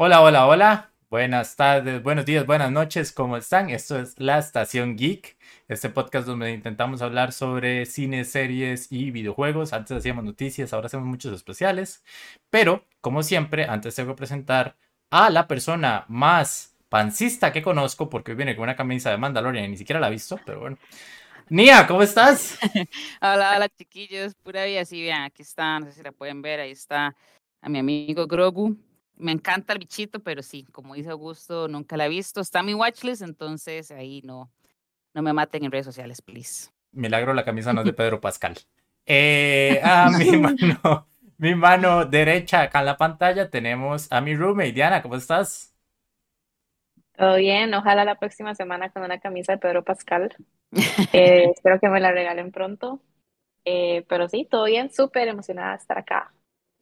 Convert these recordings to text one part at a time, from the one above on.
Hola, hola, hola. Buenas tardes, buenos días, buenas noches, ¿cómo están? Esto es La Estación Geek, este podcast donde intentamos hablar sobre cine, series y videojuegos. Antes hacíamos noticias, ahora hacemos muchos especiales. Pero, como siempre, antes tengo que presentar a la persona más pancista que conozco, porque hoy viene con una camisa de Mandalorian y ni siquiera la he visto, pero bueno. Nia, ¿cómo estás? hola, hola chiquillos, pura vida, sí, vean, aquí está, no sé si la pueden ver, ahí está a mi amigo Grogu. Me encanta el bichito, pero sí, como dice Augusto, nunca la he visto. Está en mi watchlist, entonces ahí no, no me maten en redes sociales, please. Milagro, la camisa no es de Pedro Pascal. Eh, a mi mano, mi mano derecha acá en la pantalla tenemos a mi roommate, Diana, ¿cómo estás? Todo bien, ojalá la próxima semana con una camisa de Pedro Pascal. Eh, espero que me la regalen pronto. Eh, pero sí, todo bien, súper emocionada de estar acá.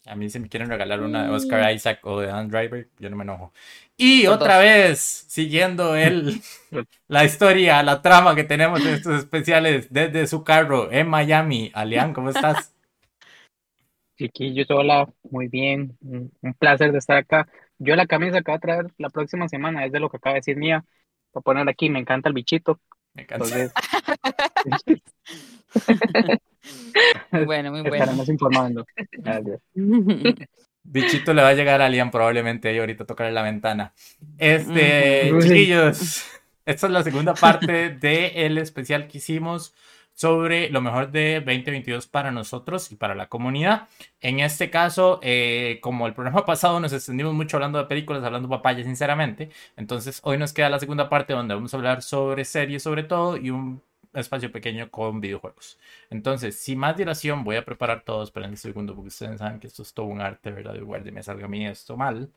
A mí si me quieren regalar una de Oscar Isaac o de Dan Driver, yo no me enojo. Y otra vez, siguiendo el, la historia, la trama que tenemos en estos especiales desde su carro en Miami. Alian, ¿cómo estás? Chiquillo, hola, muy bien, un placer de estar acá. Yo la camisa que voy a traer la próxima semana es de lo que acaba de decir Mía. Voy a poner aquí, me encanta el bichito. Me encanta. bueno, muy bueno. Estaremos informando. Gracias. Bichito le va a llegar a Liam probablemente y ahorita tocarle la ventana. Este, chiquillos, esta es la segunda parte del especial que hicimos sobre lo mejor de 2022 para nosotros y para la comunidad. En este caso, eh, como el programa pasado nos extendimos mucho hablando de películas, hablando papaya sinceramente, entonces hoy nos queda la segunda parte donde vamos a hablar sobre series sobre todo y un espacio pequeño con videojuegos. Entonces, sin más dilación, voy a preparar todos para el segundo porque ustedes saben que esto es todo un arte, ¿verdad? Igual de me salga a mí esto mal.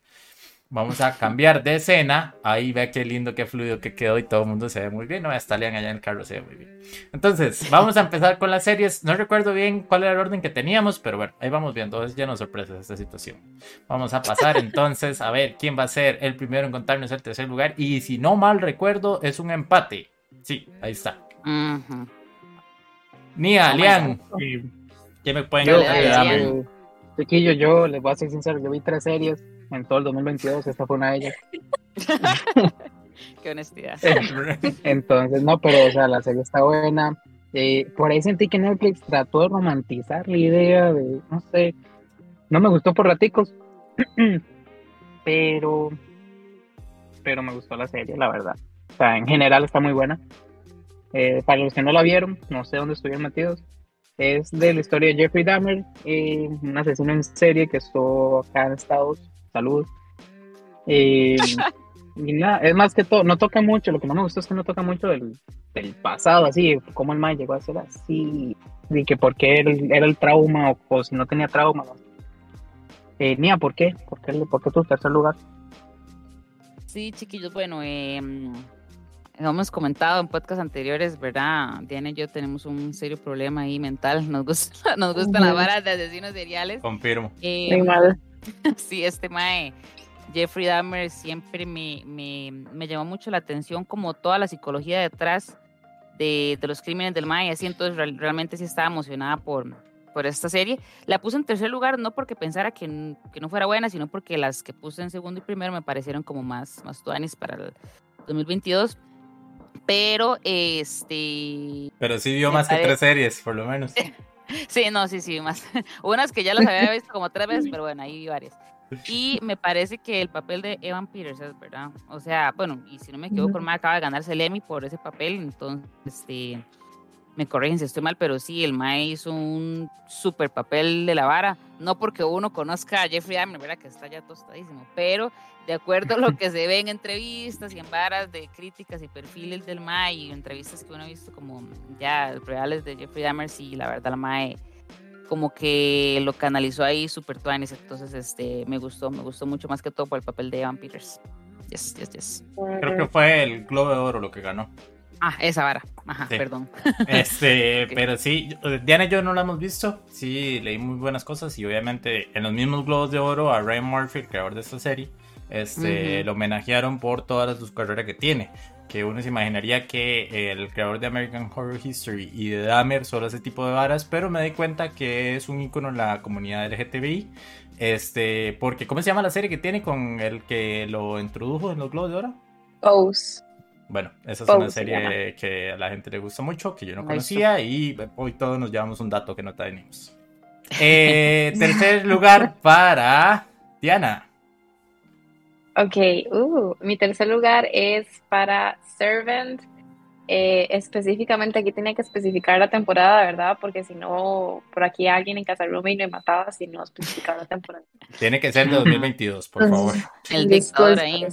Vamos a cambiar de escena. Ahí ve qué lindo, qué fluido que quedó y todo el mundo se ve muy bien. No, está Lean allá en el carro, se ve muy bien. Entonces, vamos a empezar con las series. No recuerdo bien cuál era el orden que teníamos, pero bueno, ahí vamos viendo. Es lleno de sorpresas esta situación. Vamos a pasar entonces a ver quién va a ser el primero en contarnos el tercer lugar. Y si no mal recuerdo, es un empate. Sí, ahí está. Nia, Lian. ¿Qué me pueden contar? Chiquillo, yo les voy a ser sincero, yo vi tres series en todo el 2022, esta fue una de ellas. Qué honestidad. Entonces, no, pero, o sea, la serie está buena. Eh, por ahí sentí que Netflix trató de romantizar la idea de, no sé, no me gustó por raticos, pero, pero me gustó la serie, la verdad. O sea, en general está muy buena. Eh, para los que no la vieron, no sé dónde estuvieron metidos, es de la historia de Jeffrey Dahmer, eh, un asesino en serie que estuvo acá en Estados salud. Eh, y nada, es más que todo, no toca mucho, lo que no me gustó es que no toca mucho del, del pasado, así, cómo el mal llegó a ser así, y que por qué era el trauma, o, si no tenía trauma. Eh, Nia, ¿por qué? ¿Por qué, por qué tu tercer lugar? Sí, chiquillos, bueno, eh, hemos comentado en podcasts anteriores, ¿verdad? Diana y yo tenemos un serio problema ahí mental, nos gusta, nos gustan las varas de asesinos seriales. Confirmo. Eh, sí, este mae, Jeffrey Dahmer siempre me, me, me, llamó mucho la atención como toda la psicología detrás de, de los crímenes del mae, así entonces realmente sí estaba emocionada por, por esta serie. La puse en tercer lugar no porque pensara que, que, no fuera buena, sino porque las que puse en segundo y primero me parecieron como más, más tuanis para el 2022. Pero este. Pero sí vio más que tres series, por lo menos. Sí, no, sí, sí, más. Unas que ya las había visto como tres veces, pero bueno, ahí vi varias. Y me parece que el papel de Evan Peters es verdad. O sea, bueno, y si no me equivoco, me acaba de ganarse el Emmy por ese papel, entonces, este, me corrigen si estoy mal, pero sí, el Mae hizo un super papel de la vara. No porque uno conozca a Jeffrey Dahmer, ¿verdad? Que está ya tostadísimo, pero de acuerdo a lo que se ve en entrevistas y en varas de críticas y perfiles del Mae y entrevistas que uno ha visto como ya reales de Jeffrey Dahmer, sí, la verdad, la Mae como que lo canalizó ahí super tuanis, entonces este, me gustó, me gustó mucho más que todo por el papel de Evan Peters. Yes, yes, yes. Creo que fue el Globo de Oro lo que ganó. Ah, esa vara. Ajá, perdón. Este, pero sí, Diana y yo no la hemos visto. Sí, leí muy buenas cosas y obviamente en los mismos Globos de Oro a Ryan Murphy, el creador de esta serie, este, lo homenajearon por todas sus carreras que tiene. que uno se imaginaría que el creador de American Horror History y de Dahmer solo ese tipo de varas, pero me di cuenta que es un icono en la comunidad LGTBI. Este, porque, ¿cómo se llama la serie que tiene con el que lo introdujo en los Globos de Oro? Pose. Bueno, esa es una serie que a la gente le gusta mucho, que yo no conocía y hoy todos nos llevamos un dato que no tenemos. Eh, tercer lugar para Diana. Ok, uh, mi tercer lugar es para Servant. Eh, específicamente aquí tenía que especificar la temporada, ¿verdad? Porque si no, por aquí alguien en Casa Rumi me mataba si no especificaba la temporada. Tiene que ser de 2022, por favor. El dictador ahí.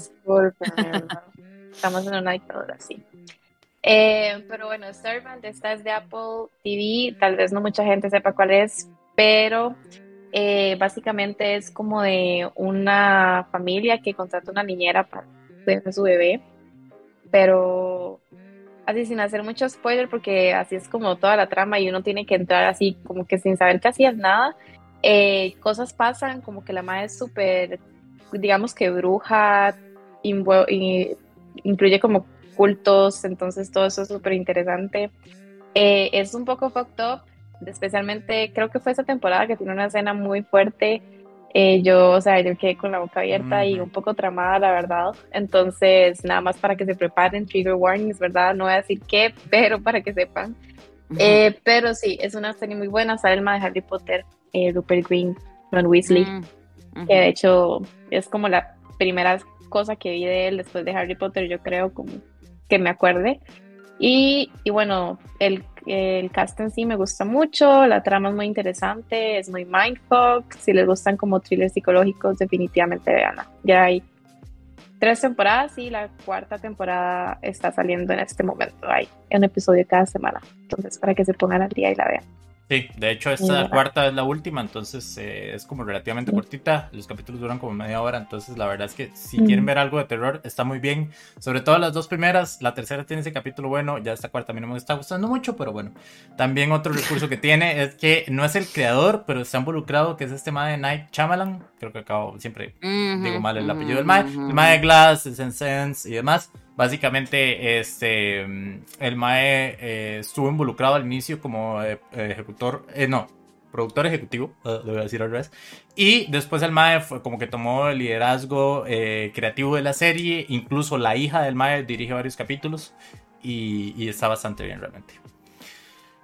Estamos en una dictadura, sí. Eh, pero bueno, Servant, esta es de Apple TV. Tal vez no mucha gente sepa cuál es, pero eh, básicamente es como de una familia que contrata una niñera para cuidar a su bebé. Pero así sin hacer mucho spoiler, porque así es como toda la trama y uno tiene que entrar así como que sin saber que hacías nada. Eh, cosas pasan, como que la madre es súper, digamos que bruja, y incluye como cultos, entonces todo eso es súper interesante. Eh, es un poco fucked up, especialmente creo que fue esa temporada que tiene una escena muy fuerte. Eh, yo, o sea, yo quedé con la boca abierta y un poco tramada, la verdad. Entonces, nada más para que se preparen, trigger warnings, ¿verdad? No voy a decir qué, pero para que sepan. Eh, pero sí, es una serie muy buena. Sale el de Harry Potter, Rupert Green, Ron Weasley, mm, que de hecho es como la primera cosa que vi de él después de Harry Potter, yo creo, como que me acuerde. Y, y bueno, el, el, cast en sí me gusta mucho, la trama es muy interesante, es muy mindfuck. Si les gustan como thrillers psicológicos, definitivamente veanla. Ya hay tres temporadas y la cuarta temporada está saliendo en este momento. Hay un episodio cada semana. Entonces, para que se pongan al día y la vean. Sí, de hecho esta cuarta es la última, entonces eh, es como relativamente cortita, los capítulos duran como media hora, entonces la verdad es que si quieren ver algo de terror está muy bien, sobre todo las dos primeras, la tercera tiene ese capítulo bueno, ya esta cuarta a mí no me está gustando mucho, pero bueno, también otro recurso que tiene es que no es el creador, pero está involucrado, que es este mae de Night Chamalan, creo que acabo, siempre digo mal el apellido del mae, el mae de Glass, Sense y demás, Básicamente, este, el Mae eh, estuvo involucrado al inicio como eh, ejecutor, eh, no, productor ejecutivo, lo voy a decir al revés. Y después el Mae fue como que tomó el liderazgo creativo de la serie. Incluso la hija del Mae dirige varios capítulos y, y está bastante bien realmente.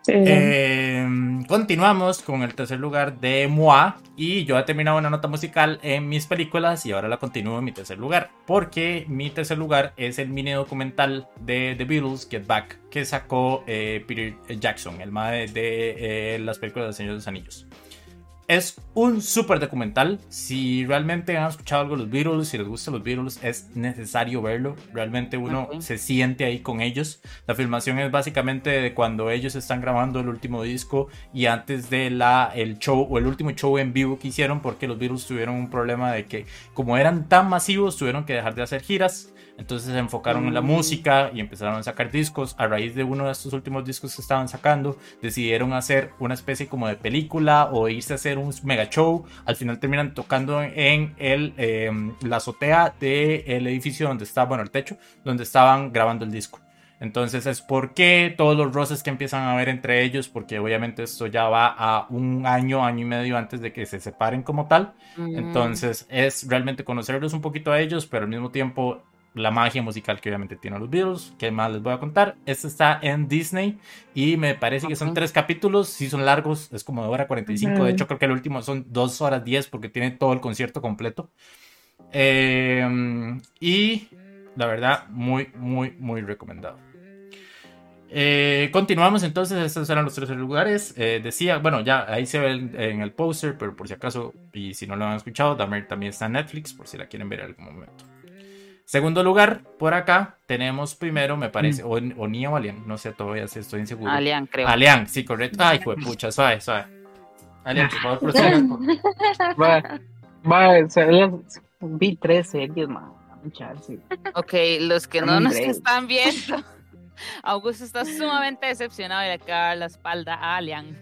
Em, continuamos con el tercer lugar de Moi. Y yo he terminado una nota musical en mis películas y ahora la continúo en mi tercer lugar. Porque mi tercer lugar es el mini documental de The Beatles, Get Back, que sacó eh, Peter Jackson, el madre de eh, las películas de Señor de los Anillos. Es un súper documental. Si realmente han escuchado algo de los Beatles, si les gustan los Beatles, es necesario verlo. Realmente uno se siente ahí con ellos. La filmación es básicamente de cuando ellos están grabando el último disco y antes de la, el show o el último show en vivo que hicieron, porque los Beatles tuvieron un problema de que, como eran tan masivos, tuvieron que dejar de hacer giras. Entonces se enfocaron en la mm. música y empezaron a sacar discos. A raíz de uno de estos últimos discos que estaban sacando, decidieron hacer una especie como de película o irse a hacer un mega show. Al final terminan tocando en el, em, la azotea del edificio donde estaba, bueno, el techo, donde estaban grabando el disco. Entonces es por qué todos los roces que empiezan a ver entre ellos, porque obviamente esto ya va a un año, año y medio antes de que se separen como tal. Mm. Entonces es realmente conocerlos un poquito a ellos, pero al mismo tiempo la magia musical que obviamente tienen los Beatles. ¿Qué más les voy a contar? Este está en Disney y me parece que son tres capítulos. Sí son largos, es como de hora 45. De hecho, creo que el último son dos horas 10 porque tiene todo el concierto completo. Em, y la verdad, muy, muy, muy recomendado. Eh, continuamos entonces, estos eran los tres lugares. Eh, decía, bueno, ya ahí se ve en el poster, pero por si acaso, y si no lo han escuchado, también está en Netflix, por si la quieren ver en algún momento. Segundo lugar, por acá tenemos primero, me parece, mm. o, Nia o Alian, no sé todavía si estoy inseguro. Alian, creo. Alian, sí, correcto. Ay, fue pucha, suave, suave. Alian, por favor, prosiga. Va, va, vi tres series, man. Ok, los que no nos están viendo, Augusto está sumamente decepcionado y le cae la espalda a Alian.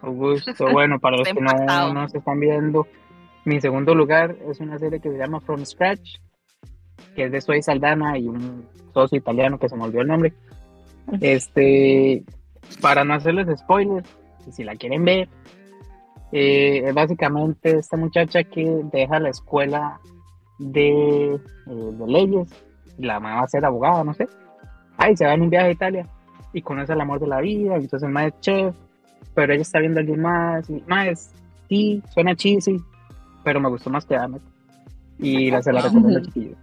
Augusto, bueno, para los que no nos están viendo, mi segundo lugar es una serie que se llama From Scratch que es de Zoe Saldana y un socio italiano que se me olvidó el nombre. Este, para no hacerles spoilers, si la quieren ver, eh, es básicamente esta muchacha que deja la escuela de, eh, de leyes, la mamá va a ser abogada, no sé. Ay, se va en un viaje a Italia y conoce el amor de la vida, entonces el más es chef, pero ella está viendo a alguien más, y más, sí, suena cheesy, pero me gustó más que Amet. Y la se la recomiendo chiquillo.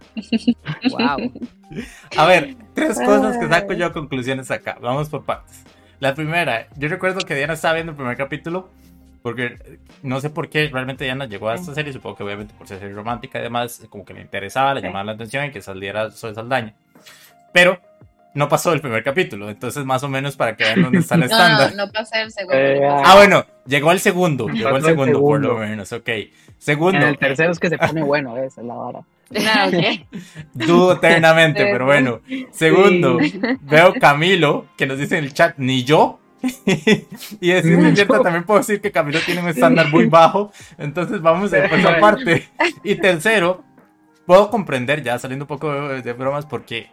Wow. A ver, tres cosas que saco yo a conclusiones acá. Vamos por partes. La primera, yo recuerdo que Diana estaba viendo el primer capítulo, porque no sé por qué realmente Diana llegó a esta serie, supongo que obviamente por ser serie romántica y demás, como que le interesaba, le llamaba la atención y que saliera Zoe Saldaña. Pero no pasó el primer capítulo, entonces más o menos para que vean dónde está el No, estándar. no, no pasé el segundo. Eh, Ah, bueno, llegó al segundo, llegó al Pasó el segundo, por lo segundo. menos, ok. En Segundo, el tercero es que se pone bueno, esa es la vara. No, ok. dudo eternamente, pero bueno. Segundo, veo Camilo, que nos dice en el chat, ni yo. y es cierto, también puedo decir que Camilo tiene un estándar muy bajo. Entonces vamos a ir por esa parte. Y tercero, puedo comprender, ya saliendo un poco de, de bromas, porque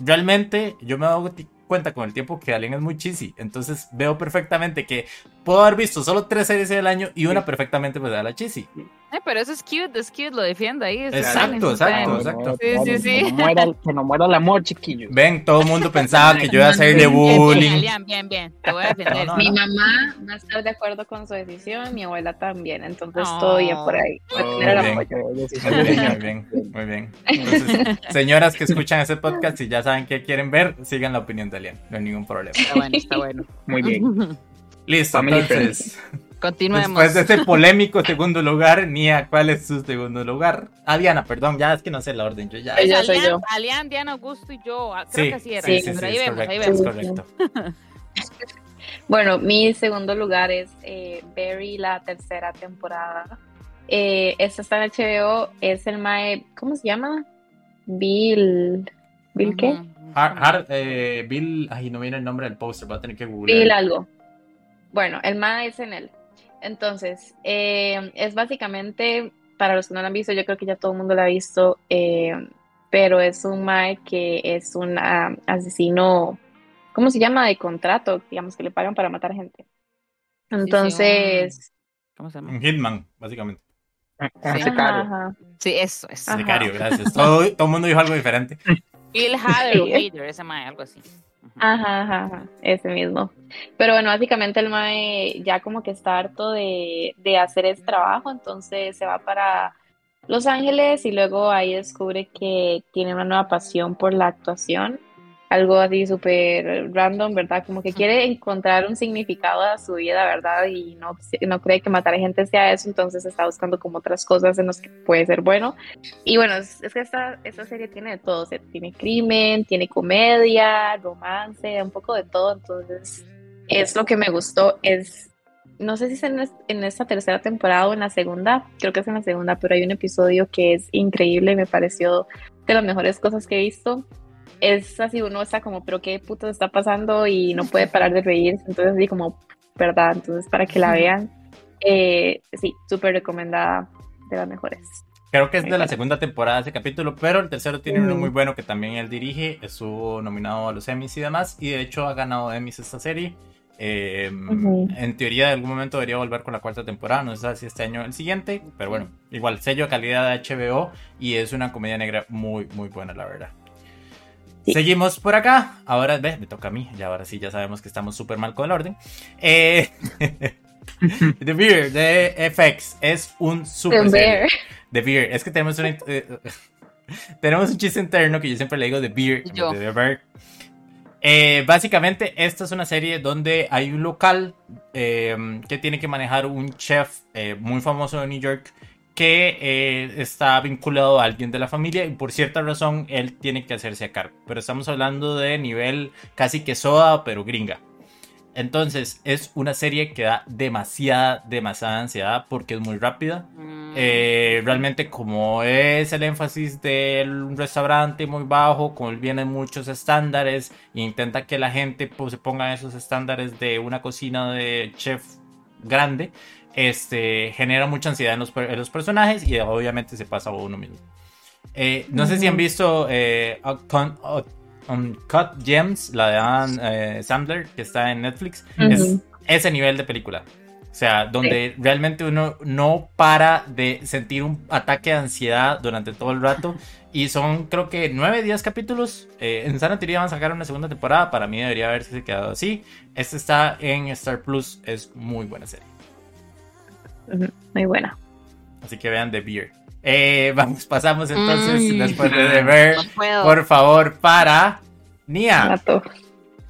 realmente yo me he dado cuenta con el tiempo que Alien es muy cheesy. Entonces veo perfectamente que puedo haber visto solo tres series del año y una perfectamente me da la cheesy. Ay, pero eso es cute, es cute, lo defiende ahí. es Exacto, exacto, exacto. Sí, sí, sí. Que no muera, el- que no muera el amor, chiquillo. Ven, todo el mundo pensaba que yo iba a hacerle Bien, bien, bullying. bien, bien, bien. Te voy a defender. No, no, Mi mamá va a estar de acuerdo con su decisión, mi abuela también, entonces todo bien por ahí. Voy a Oh, tener el bien. apoyo. Muy bien, muy bien, muy bien. Entonces, señoras que escuchan ese podcast y ya saben qué quieren ver, sigan la opinión de Alien, no hay ningún problema. Está bueno, está bueno. Muy bien. Listo, Family entonces, Continuemos. después de este polémico segundo lugar, Nia, ¿cuál es su segundo lugar? Ah, Diana, perdón, ya es que no sé el orden, yo ya... Soy yo. Alian, Diana, Augusto y yo. ah, Creo Sí, que así era. sí, sí, sí, pero ahí vemos, ahí correcto, vemos. correcto. Bueno, mi segundo lugar es eh, Barry, la tercera temporada. Eh, esta está en HBO, es el Mae, ¿cómo se llama? Bill. ¿Bill qué? Har- Har- eh, Bill, ay, no viene el nombre del póster, voy a tener que googlear. Bill algo. Bueno, el Mae es en él. Entonces, eh, es básicamente, para los que no lo han visto, yo creo que ya todo el mundo lo ha visto, eh, pero es un Mae que es un ah, asesino, ¿cómo se llama? De contrato, digamos, que le pagan para matar gente. Entonces, ¿Cómo se llama? Un Hitman, básicamente. Ah, Sí. ajá, ajá. Sí, eso es. Sicario, gracias. Todo, todo el mundo dijo algo diferente. Bill Hader, ese mae, algo así. Ajá, ajá, ajá, ese mismo. Pero bueno, básicamente el Mae ya como que está harto de, de hacer ese trabajo, entonces se va para Los Ángeles y luego ahí descubre que tiene una nueva pasión por la actuación, algo así súper random, ¿verdad? Como que quiere encontrar un significado a su vida, ¿verdad? Y no, no cree que matar a gente sea eso, entonces está buscando como otras cosas en las que puede ser bueno. Y bueno, es, es que esta, esta serie tiene de todo, o sea, tiene crimen, tiene comedia, romance, un poco de todo, entonces es lo que me gustó, es, no sé si es en, es- en esta tercera temporada o en la segunda, creo que es en la segunda, pero hay un episodio que es increíble, me pareció de las mejores cosas que he visto. Es así, uno está como, pero qué puto está pasando y no puede parar de reírse, entonces así como, ¿verdad? Entonces para que la vean, eh, sí, súper recomendada, de las mejores. Creo que es de la segunda temporada ese capítulo, pero el tercero tiene uno muy bueno que también él dirige. Estuvo nominado a los Emmys y demás. Y de hecho ha ganado Emmys esta serie. Eh, Ujú. En teoría, de algún momento debería volver con la cuarta temporada. No sé si este año o el siguiente. Pero bueno, igual sello de calidad de HBO. Y es una comedia negra muy, muy buena, la verdad. Sí. Seguimos por acá. Ahora, ve, me toca a mí. Y ahora sí, ya sabemos que estamos súper mal con el orden. Eh, The Beer de FX es un super The. Bear. The Beer. Es que tenemos un, eh, tenemos un chiste interno que yo siempre le digo The Beer. Yo. The Bear. Eh, básicamente, esta es una serie donde hay un local eh, que tiene que manejar un chef eh, muy famoso de New York que eh, está vinculado a alguien de la familia y por cierta razón él tiene que hacerse a cargo. Pero estamos hablando de nivel casi que soda, pero gringa. Entonces es una serie que da demasiada, demasiada ansiedad porque es muy rápida. Mm, Eh, realmente como es el énfasis del restaurante muy bajo, como él muchos estándares e intenta que la gente pues, se ponga esos estándares de una cocina de chef grande, este, genera mucha ansiedad en los, per- en los personajes y obviamente se pasa a uno mismo. Eh, no sé si han visto eh, Cut Gems, la de Adam eh, Sandler, que está en Netflix. Es ese nivel de película. O sea, donde realmente uno no para de sentir un ataque de ansiedad durante todo el rato. Y son, creo que, 9, 10 capítulos. Eh, en Sana Teoría van a sacar una segunda temporada. Para mí debería haberse quedado así. Este está en Star Plus. Es muy buena serie. Muy buena. Así que vean The Beer. Eh, vamos, pasamos entonces, después de ver, por favor, para Nia.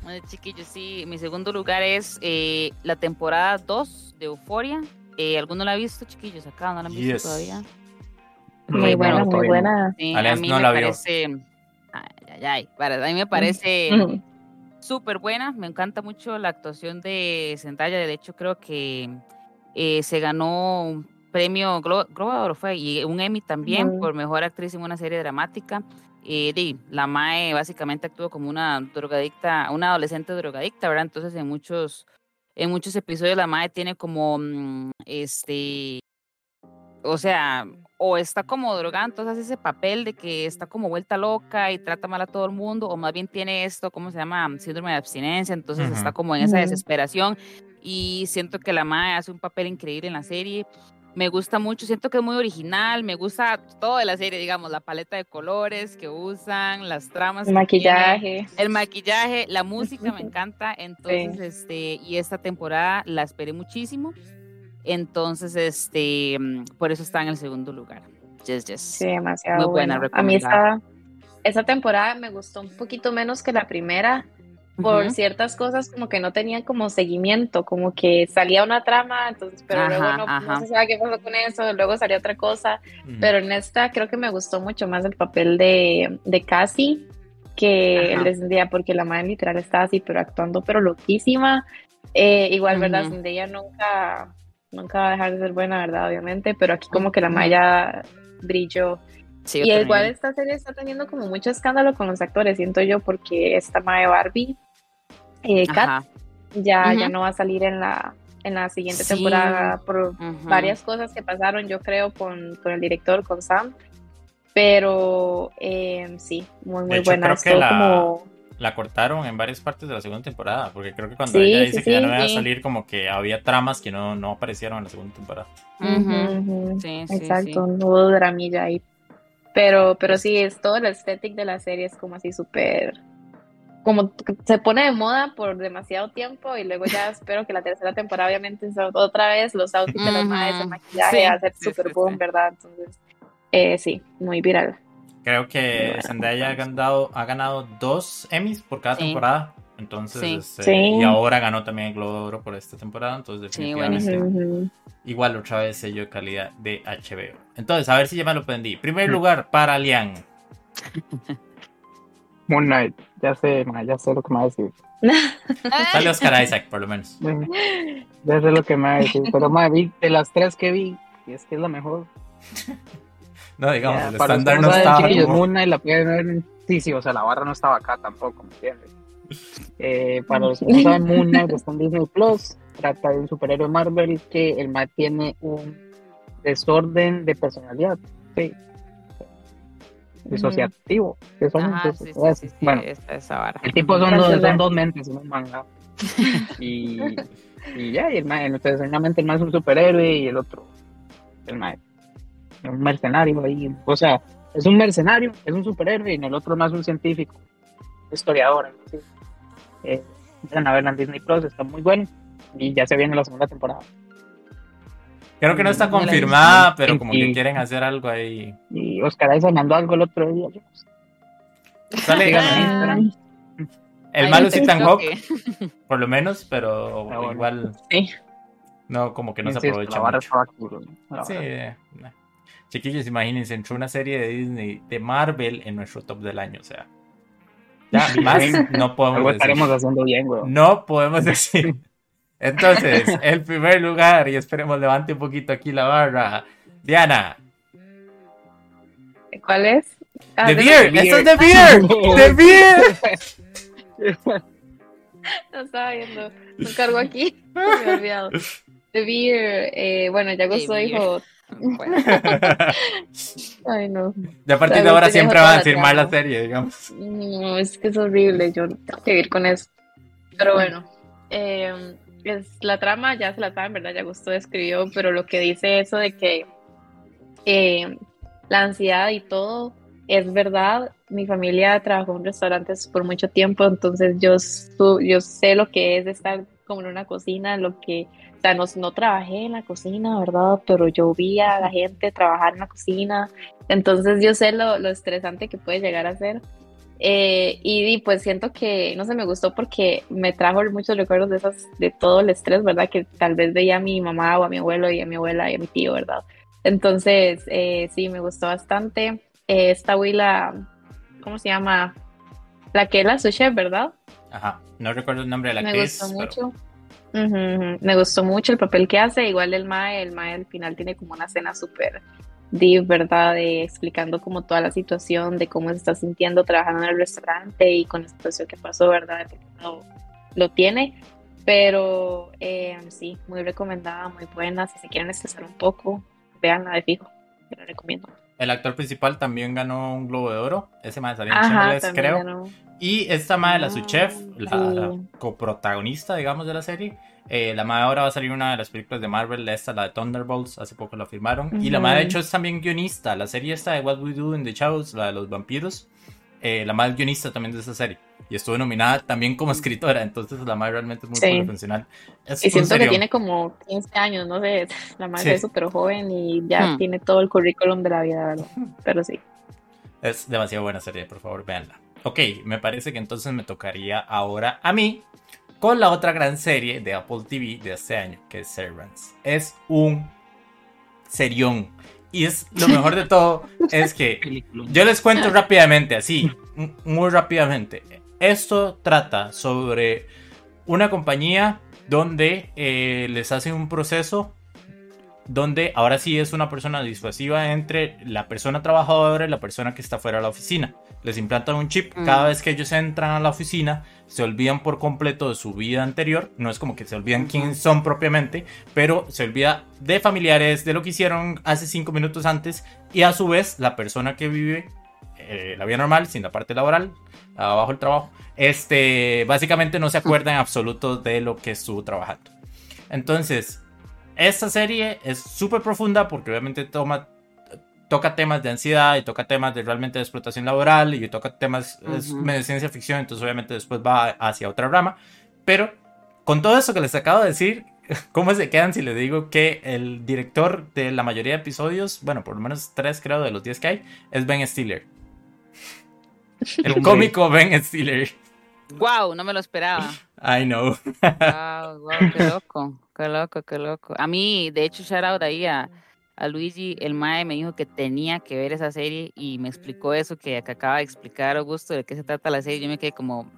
Bueno, chiquillos, sí, mi segundo lugar es eh, la temporada 2 de Euforia. Eh, ¿Alguno la ha visto, chiquillos? Acá no la han visto todavía. Muy buena, muy buena. Sí, a mí me parece. Ay, ay, Para, a mí me parece súper buena. Me encanta mucho la actuación de Zendaya. De hecho, creo que eh, se ganó un premio Globo fue y un Emmy también por mejor actriz en una serie dramática. Eh, la Mae básicamente actuó como una drogadicta, una adolescente drogadicta, ¿verdad? Entonces en muchos, en muchos episodios la Mae tiene como, mm, este, o sea, o está como drogada, entonces hace ese papel de que está como vuelta loca y trata mal a todo el mundo, o más bien tiene esto, ¿cómo se llama? Síndrome de abstinencia, entonces está como en esa desesperación y siento que la Mae hace un papel increíble en la serie me gusta mucho, siento que es muy original, me gusta todo de la serie, digamos, la paleta de colores que usan, las tramas. El maquillaje. el maquillaje, la música me encanta, entonces, este, y esta temporada la esperé muchísimo, entonces, este, mm, por eso está en el segundo lugar. Yes, yes. Sí, demasiado muy buena. A mí esta, esta temporada me gustó un poquito menos que la primera, por ciertas cosas como que no tenían como seguimiento, como que salía una trama, entonces, pero luego no, se sabe qué pasó con eso, luego salía otra cosa, pero en esta creo que me gustó mucho más el papel de, de Cassie que el de Zendaya, porque la madre literal estaba así, pero actuando, pero loquísima. Eh, igual, ¿verdad? Zendaya nunca, nunca va a dejar de ser buena, ¿verdad? Obviamente, pero aquí como que la Maya brilló. y igual esta serie está teniendo como mucho escándalo con los actores, siento yo, porque esta Maya Barbie eh, Kat ya, ya no va a salir en la, en la siguiente temporada por varias cosas que pasaron, yo creo, con, con el director, con Sam. Pero eh, sí, muy, muy buena. Creo que la, como... la cortaron en varias partes de la segunda temporada, porque creo que cuando ella dice que ya no iba a salir, como que había tramas que no, no aparecieron en la segunda temporada. Exacto, no hubo dramilla ahí. Pero, pero sí, es todo el estético de la serie, es como así súper como se pone de moda por demasiado tiempo y luego ya espero que la tercera temporada obviamente otra vez los outfits de los maestros, el maquillaje, hacer super boom, ¿verdad? Entonces, eh, sí, muy viral. Creo que Zendaya ha ganado, ha ganado dos Emmys por cada temporada. Entonces, este, y ahora ganó también el Globo de Oro por esta temporada. Entonces, definitivamente, igual otra vez sello de calidad de HBO. Entonces, a ver si ya me lo aprendí. Primer lugar para Lian. Moon Knight. Ya sé, ya sé lo que me va a decir. Sale Oscar Isaac, por lo menos. Ya sé lo que me va a decir. Pero vi de las tres que vi, y es que es la mejor. No, digamos, el estándar no estaba. Moon Knight la pueden ver. Sí, sí, o sea, la barra no estaba acá tampoco, ¿me entiendes? Eh, para los que no saben, Moon Knight está en Disney Plus. Trata de un superhéroe Marvel que el mal tiene un desorden de personalidad. Sí, disociativo. bueno, el tipo son dos, son dos mentes en un manga. y, y ya, y el mae, entonces el más es un superhéroe y el otro, el mae, un mercenario ahí. O sea, es un mercenario, es un superhéroe y en el otro más un científico, historiador. Eh, a verla en Disney Plus, está muy bueno y ya se viene la segunda temporada. Creo que no está confirmada, pero como que quieren hacer algo ahí. Y Oscar Isaac mandó algo el otro día. Sale El malo es Ethan Hawke, por lo menos, pero ah, igual. Sí. No, como que no se aprovecha. mucho. Sí, chiquillos, imagínense, entró una serie de Disney, de Marvel, en nuestro top del año, o sea. Ya, más no podemos decir. estaremos haciendo bien, güey. No podemos decir. Entonces, el primer lugar, y esperemos levante un poquito aquí la barra. Diana. ¿Cuál es? Ah, the, Beer, esto es The Beer. The Beer. No estaba viendo. No cargo aquí. Me he olvidado. The Beer, eh, bueno, ya Gusto dijo Bueno. Ay, no. De a partir de ahora siempre van a la firmar la serie, digamos. No, es que es horrible, yo tengo que vivir con eso. Pero bueno, eh, es la trama, ya se la saben, ¿verdad? Ya Gusto escribió, pero lo que dice eso de que eh, la ansiedad y todo es verdad. Mi familia trabajó en restaurantes por mucho tiempo, entonces yo, yo sé lo que es estar como en una cocina, lo que, o sea, no, no trabajé en la cocina, ¿verdad? Pero yo vi a la gente trabajar en la cocina, entonces yo sé lo, lo estresante que puede llegar a ser. Eh, y, pues siento que, no sé, me gustó porque me trajo muchos recuerdos de esas, de todo el estrés, ¿verdad? Que tal vez veía a mi mamá o a mi abuelo y a mi abuela y a mi tío, ¿verdad? Entonces, eh, sí, me gustó bastante. Eh, esta abuela, ¿cómo se llama? La que era su chef, ¿verdad? Ajá. No recuerdo el nombre de la me actriz. gustó pero- mucho. Me gustó mucho el papel que hace. Igual el Mae, el Mae al final tiene como una escena súper deep, ¿verdad? De explicando como toda la situación, de cómo se está sintiendo trabajando en el restaurante y con la situación que pasó, ¿verdad? No lo tiene. Pero eh, sí, muy recomendada, muy buena. Si se quieren estresar un poco, veanla de fijo. Te la recomiendo. El actor principal también ganó un Globo de Oro. Ese más salió en Shameless, creo. ganó. Y esta madre, la su Ah, chef, la, sí. la coprotagonista, digamos, de la serie. eh, la madre ahora va a salir una de las películas de Marvel, esta, la de Thunderbolts, hace poco la firmaron. Y la madre, de hecho, es también guionista. La serie esta de What We Do in the Shadows, la de los vampiros. Eh, la es guionista también de esa serie. Y estuvo nominada también como escritora. Entonces, la madre realmente es muy Sí. profesional. Es Y siento que tiene como 15 años, no sé, la madre Sí. es súper joven y ya Hmm. tiene todo el currículum de la vida, ¿verdad? Pero sí. Es demasiado buena serie, por favor, véanla. Ok, me parece que entonces me tocaría ahora a mí con la otra gran serie de Apple TV de este año, que es Servants. Es un serión. Y es lo mejor de todo, es que yo les cuento rápidamente, así, muy rápidamente. Esto trata sobre una compañía donde eh, les hacen un proceso donde ahora sí es una persona disuasiva entre la persona trabajadora y la persona que está fuera de la oficina. Les implantan un chip Mm. cada vez que ellos entran a la oficina, se olvidan por completo de su vida anterior, no es como que se olvidan quién son propiamente, pero se olvida de familiares, de lo que hicieron hace cinco minutos antes y a su vez la persona que vive eh, la vida normal, sin la parte laboral, abajo el trabajo, este, básicamente no se acuerda en absoluto de lo que estuvo trabajando. Entonces, esta serie es súper profunda porque obviamente toma, toca temas de ansiedad y toca temas de realmente de explotación laboral y toca temas es Ujú. de ciencia ficción, entonces obviamente después va hacia otra rama. Pero con todo eso que les acabo de decir, ¿cómo se quedan si les digo que el director de la mayoría de episodios, bueno, por lo menos tres creo de los 10 que hay, es Ben Stiller? El cómico Ben Stiller. Wow, no me lo esperaba. I know. Wow, wow, qué loco, qué loco, qué loco. A mí, de hecho, shout out ahí a, a Luigi, el Mae me dijo que tenía que ver esa serie y me explicó eso que, acaba de explicar Augusto de qué se trata la serie. Yo me quedé como,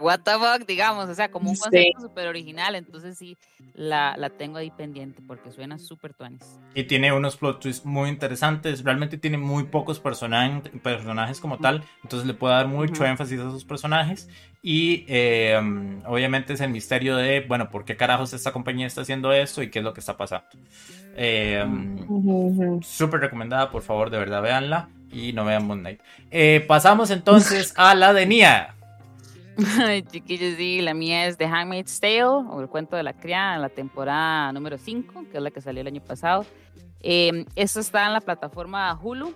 what the fuck, digamos, o sea, como un concepto súper original. Entonces sí, la, la tengo ahí pendiente porque suena súper tuanis. Y tiene unos plot twists muy interesantes. Realmente tiene muy pocos personajes, personajes como tal. Entonces le puede dar mucho Ujú. énfasis a sus personajes. Y eh, um, obviamente es el misterio de, bueno, ¿por qué carajos esta compañía está haciendo esto y qué es lo que está pasando? Eh, ujú. Súper recomendada, por favor, de verdad, véanla. Y no vean Moon Knight. Eh, pasamos entonces a la de Nia. Ay, Chiquillos, sí, la mía es The Handmaid's Tale, o El cuento de la criada, la temporada número 5, que es la que salió el año pasado. Eh, esto está en la plataforma Hulu,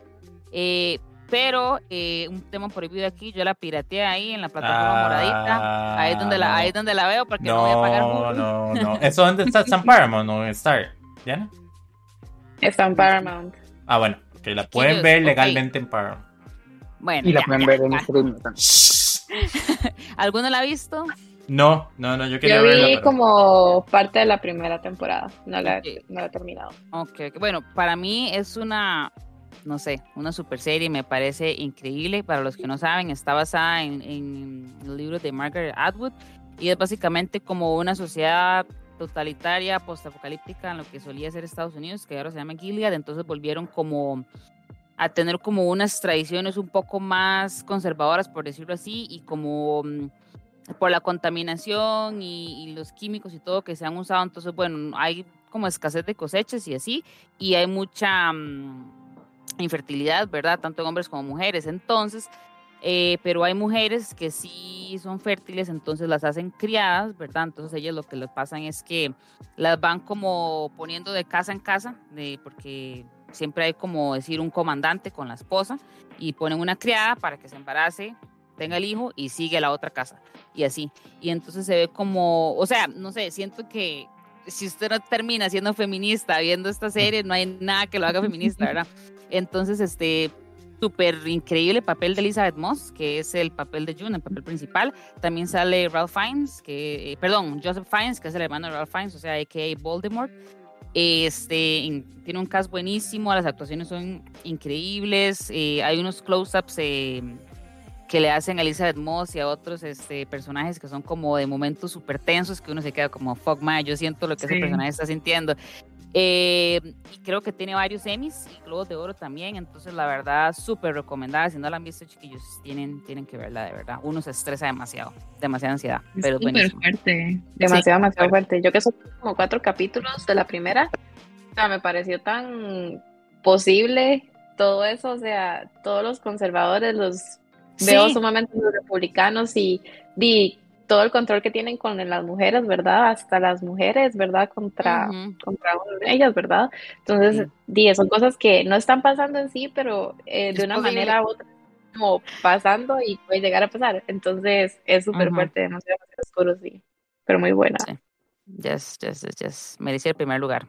eh, pero eh, un tema prohibido aquí, yo la pirateé ahí en la plataforma moradita. Ahí es, donde la, Ah, no. ahí es donde la veo porque no, voy a pagar No, Hulu. no, no. ¿Eso dónde está? ¿Está en Paramount o en Star? ¿Diana? Está en Paramount. Ah, bueno, que la pueden ver legalmente en Paramount. Bueno, Y la ya, pueden ya, ver en ya. streaming también. ¿Alguno la ha visto? No, no, no, yo quería Yo verla. vi pero- como parte de la primera temporada. No la, Ok. no la he terminado. Ok, ok. bueno, para mí es una, no sé, una super serie, me parece increíble. Para los que no saben, está basada en, en el libro de Margaret Atwood y es básicamente como una sociedad totalitaria, postapocalíptica en lo que solía ser Estados Unidos, que ahora se llama Gilead, entonces volvieron como a tener como unas tradiciones un poco más conservadoras, por decirlo así, y como mm, por la contaminación y, los químicos y todo que se han usado, entonces, bueno, hay como escasez de cosechas y así, y hay mucha mm, infertilidad, ¿verdad? Tanto en hombres como mujeres. Entonces, eh, pero hay mujeres que sí son fértiles, entonces las hacen criadas, ¿verdad? Entonces ellas lo que les pasan es que las van como poniendo de casa en casa, de, porque siempre hay como decir un comandante con la esposa y ponen una criada para que se embarace, tenga el hijo y sigue a la otra casa y así. Y entonces se ve como, o sea, no sé, siento que si usted no termina siendo feminista viendo esta serie, no hay nada que lo haga feminista, ¿verdad? Entonces, este, súper increíble papel de Elizabeth Moss, que es el papel de June, el papel principal. También sale Ralph Fiennes, que, eh, perdón, Joseph Fiennes, que es el hermano de Ralph Fiennes, o sea, a.k.a. Voldemort. Este, tiene un cast buenísimo, las actuaciones son increíbles, eh, hay unos close-ups eh, que le hacen a Elizabeth Moss y a otros este, personajes que son como de momentos súper tensos que uno se queda como, fuck my, yo siento lo que ese personaje está sintiendo. Eh, y creo que tiene varios Emmys y Globos de Oro también, entonces la verdad súper recomendada, si no la han visto chiquillos, tienen, tienen que verla de verdad, uno se estresa demasiado, demasiada ansiedad, pero es fuerte, demasiado, demasiado fuerte, yo que son como cuatro capítulos de la primera, o sea, me pareció tan posible todo eso, o sea, todos los conservadores los veo sumamente los republicanos y vi todo el control que tienen con las mujeres, ¿verdad? Hasta las mujeres, ¿verdad? Contra, contra ellas, ¿verdad? Entonces, son cosas que no están pasando en sí, pero eh, de una manera u otra, como pasando y puede llegar a pasar. Entonces, es súper fuerte, demasiado, oscuro, sí, pero muy buena. Sí. Yes, yes, yes, yes. Merecía el primer lugar.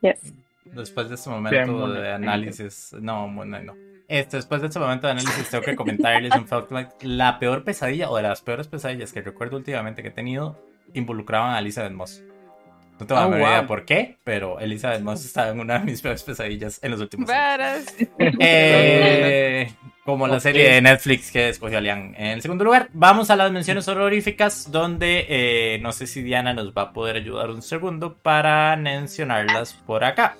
Yes. Después de ese momento de análisis, no, bueno, no. Este, después de este momento de análisis, tengo que comentarles un fact la peor pesadilla o de las peores pesadillas que recuerdo últimamente que he tenido involucraban a Elizabeth Moss. No tengo oh, idea por qué, pero Elizabeth Moss estaba en una de mis peores pesadillas en los últimos años. Eh, como la serie de Netflix que escogió Alian. En segundo lugar, vamos a las menciones honoríficas, donde eh, no sé si Diana nos va a poder ayudar un segundo para mencionarlas por acá.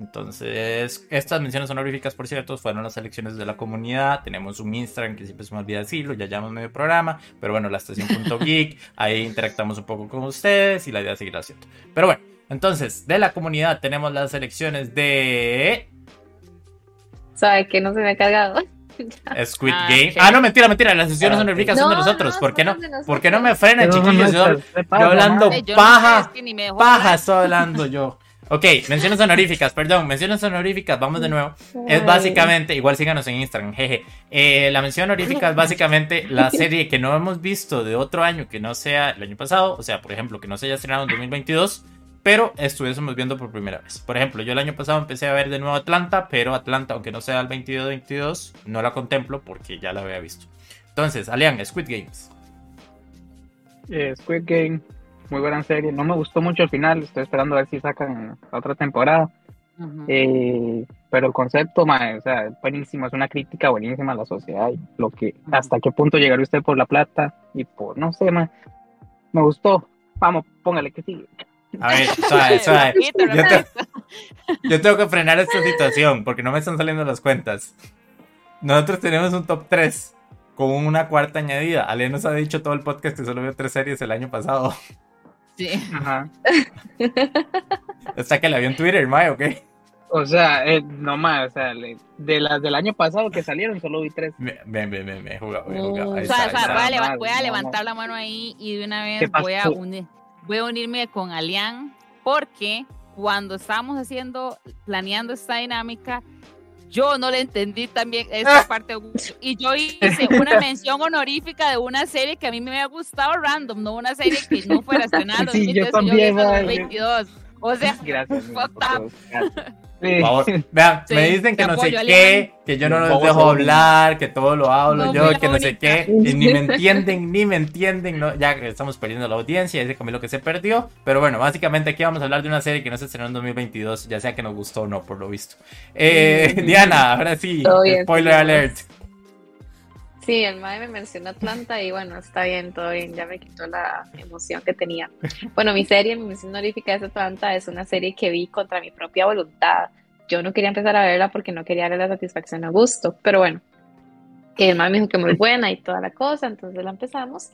Entonces, estas menciones honoríficas, por cierto, fueron las elecciones de la comunidad. Tenemos un Instagram que siempre se me olvida decirlo, ya llamamos medio programa. Pero bueno, la estación.geek, ahí interactuamos un poco con ustedes y la idea es seguir haciendo. Pero bueno, entonces, de la comunidad tenemos las elecciones de. ¿Sabe que no se me ha cargado? Squid ah, Game. Ah, no, mentira, mentira. Las sesiones ah, honoríficas son de nosotros. ¿Por qué no? ¿Por qué no me frenan, chiquillos? Yo, hablando paja. Paja estoy hablando yo. Ok, menciones honoríficas, perdón, menciones honoríficas, vamos de nuevo. Es básicamente, igual síganos en Instagram, jeje. Eh, la mención honorífica es básicamente la serie que no hemos visto de otro año que no sea el año pasado, o sea, por ejemplo, que no se haya estrenado en 2022, pero estuviésemos viendo por primera vez. Por ejemplo, yo el año pasado empecé a ver de nuevo Atlanta, pero Atlanta, aunque no sea el 22-22, no la contemplo porque ya la había visto. Entonces, Alian, Squid Games. Eh, Squid Game muy buena serie. No me gustó mucho el final, estoy esperando a ver si sacan otra temporada. Eh, pero el concepto, o sea, buenísimo, es una crítica buenísima a la sociedad y lo que, hasta qué punto llegaría usted por la plata y por, no sé, me gustó. Vamos, póngale que sigue. A ver, suave, Yo, tengo que frenar esta situación porque no me están saliendo las cuentas. Nosotros tenemos un top 3 con una cuarta añadida. Ale nos ha dicho todo el podcast que solo vio tres series el año pasado. Ajá. Hasta que la vio en Twitter, Mae, ¿ok? O sea, eh, no más, o sea, de las del año pasado que salieron, solo vi tres. Ven, ven, ven, me jugado, O sea, o sea, voy, a, levantar la mano ahí y de una vez voy a, voy a unirme con Alian, porque cuando estábamos haciendo, planeando esta dinámica, yo no le entendí también esa ah. parte. Y yo hice una mención honorífica de una serie que a mí me había gustado random, no una serie que no fuera estrenada en 2022. O sea, gracias, por favor, vean, me dicen que no sé qué, que yo no los dejo hablar, que todo lo hablo yo, que no sé qué, y ni me entienden, ni me entienden, ¿no? ya que estamos perdiendo la audiencia, ese lo que se perdió, pero bueno, básicamente aquí vamos a hablar de una serie que no se estrenó en 2022, ya sea que nos gustó o no, por lo visto. Eh, Diana, ahora sí, spoiler alert. Sí, el MAE me mencionó Atlanta y bueno, está bien, todo bien, ya me quitó la emoción que tenía. Bueno, mi serie, mi mención honorífica de Atlanta es una serie que vi contra mi propia voluntad. Yo no quería empezar a verla porque no quería darle la satisfacción a gusto, pero bueno, el MAE me dijo que muy buena y toda la cosa, entonces la empezamos.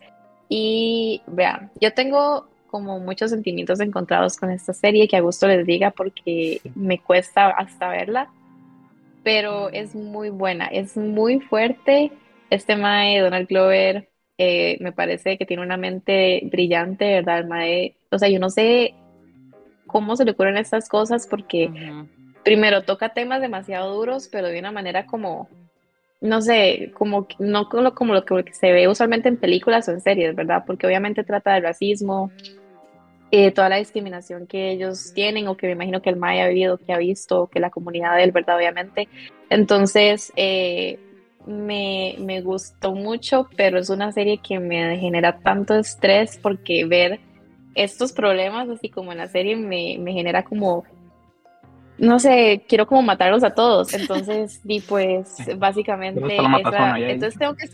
Y vean, yo tengo como muchos sentimientos encontrados con esta serie, que a gusto les diga porque me cuesta hasta verla, pero es muy buena, es muy fuerte. Este Mae, Donald Glover, eh, me parece que tiene una mente brillante, ¿verdad? El Mae, o sea, yo no sé cómo se le ocurren estas cosas porque primero toca temas demasiado duros, pero de una manera como no sé, como no como, como lo que se ve usualmente en películas o en series, ¿verdad? Porque obviamente trata del racismo, eh, toda la discriminación que ellos tienen o que me imagino que el Maya ha vivido, que ha visto, que la comunidad de él, ¿verdad? Obviamente. Entonces, eh, me, me, gustó mucho, pero es una serie que me genera tanto estrés porque ver estos problemas, así como en la serie, me, me genera como no sé, quiero como matarlos a todos. Entonces, y pues básicamente, entonces tengo que,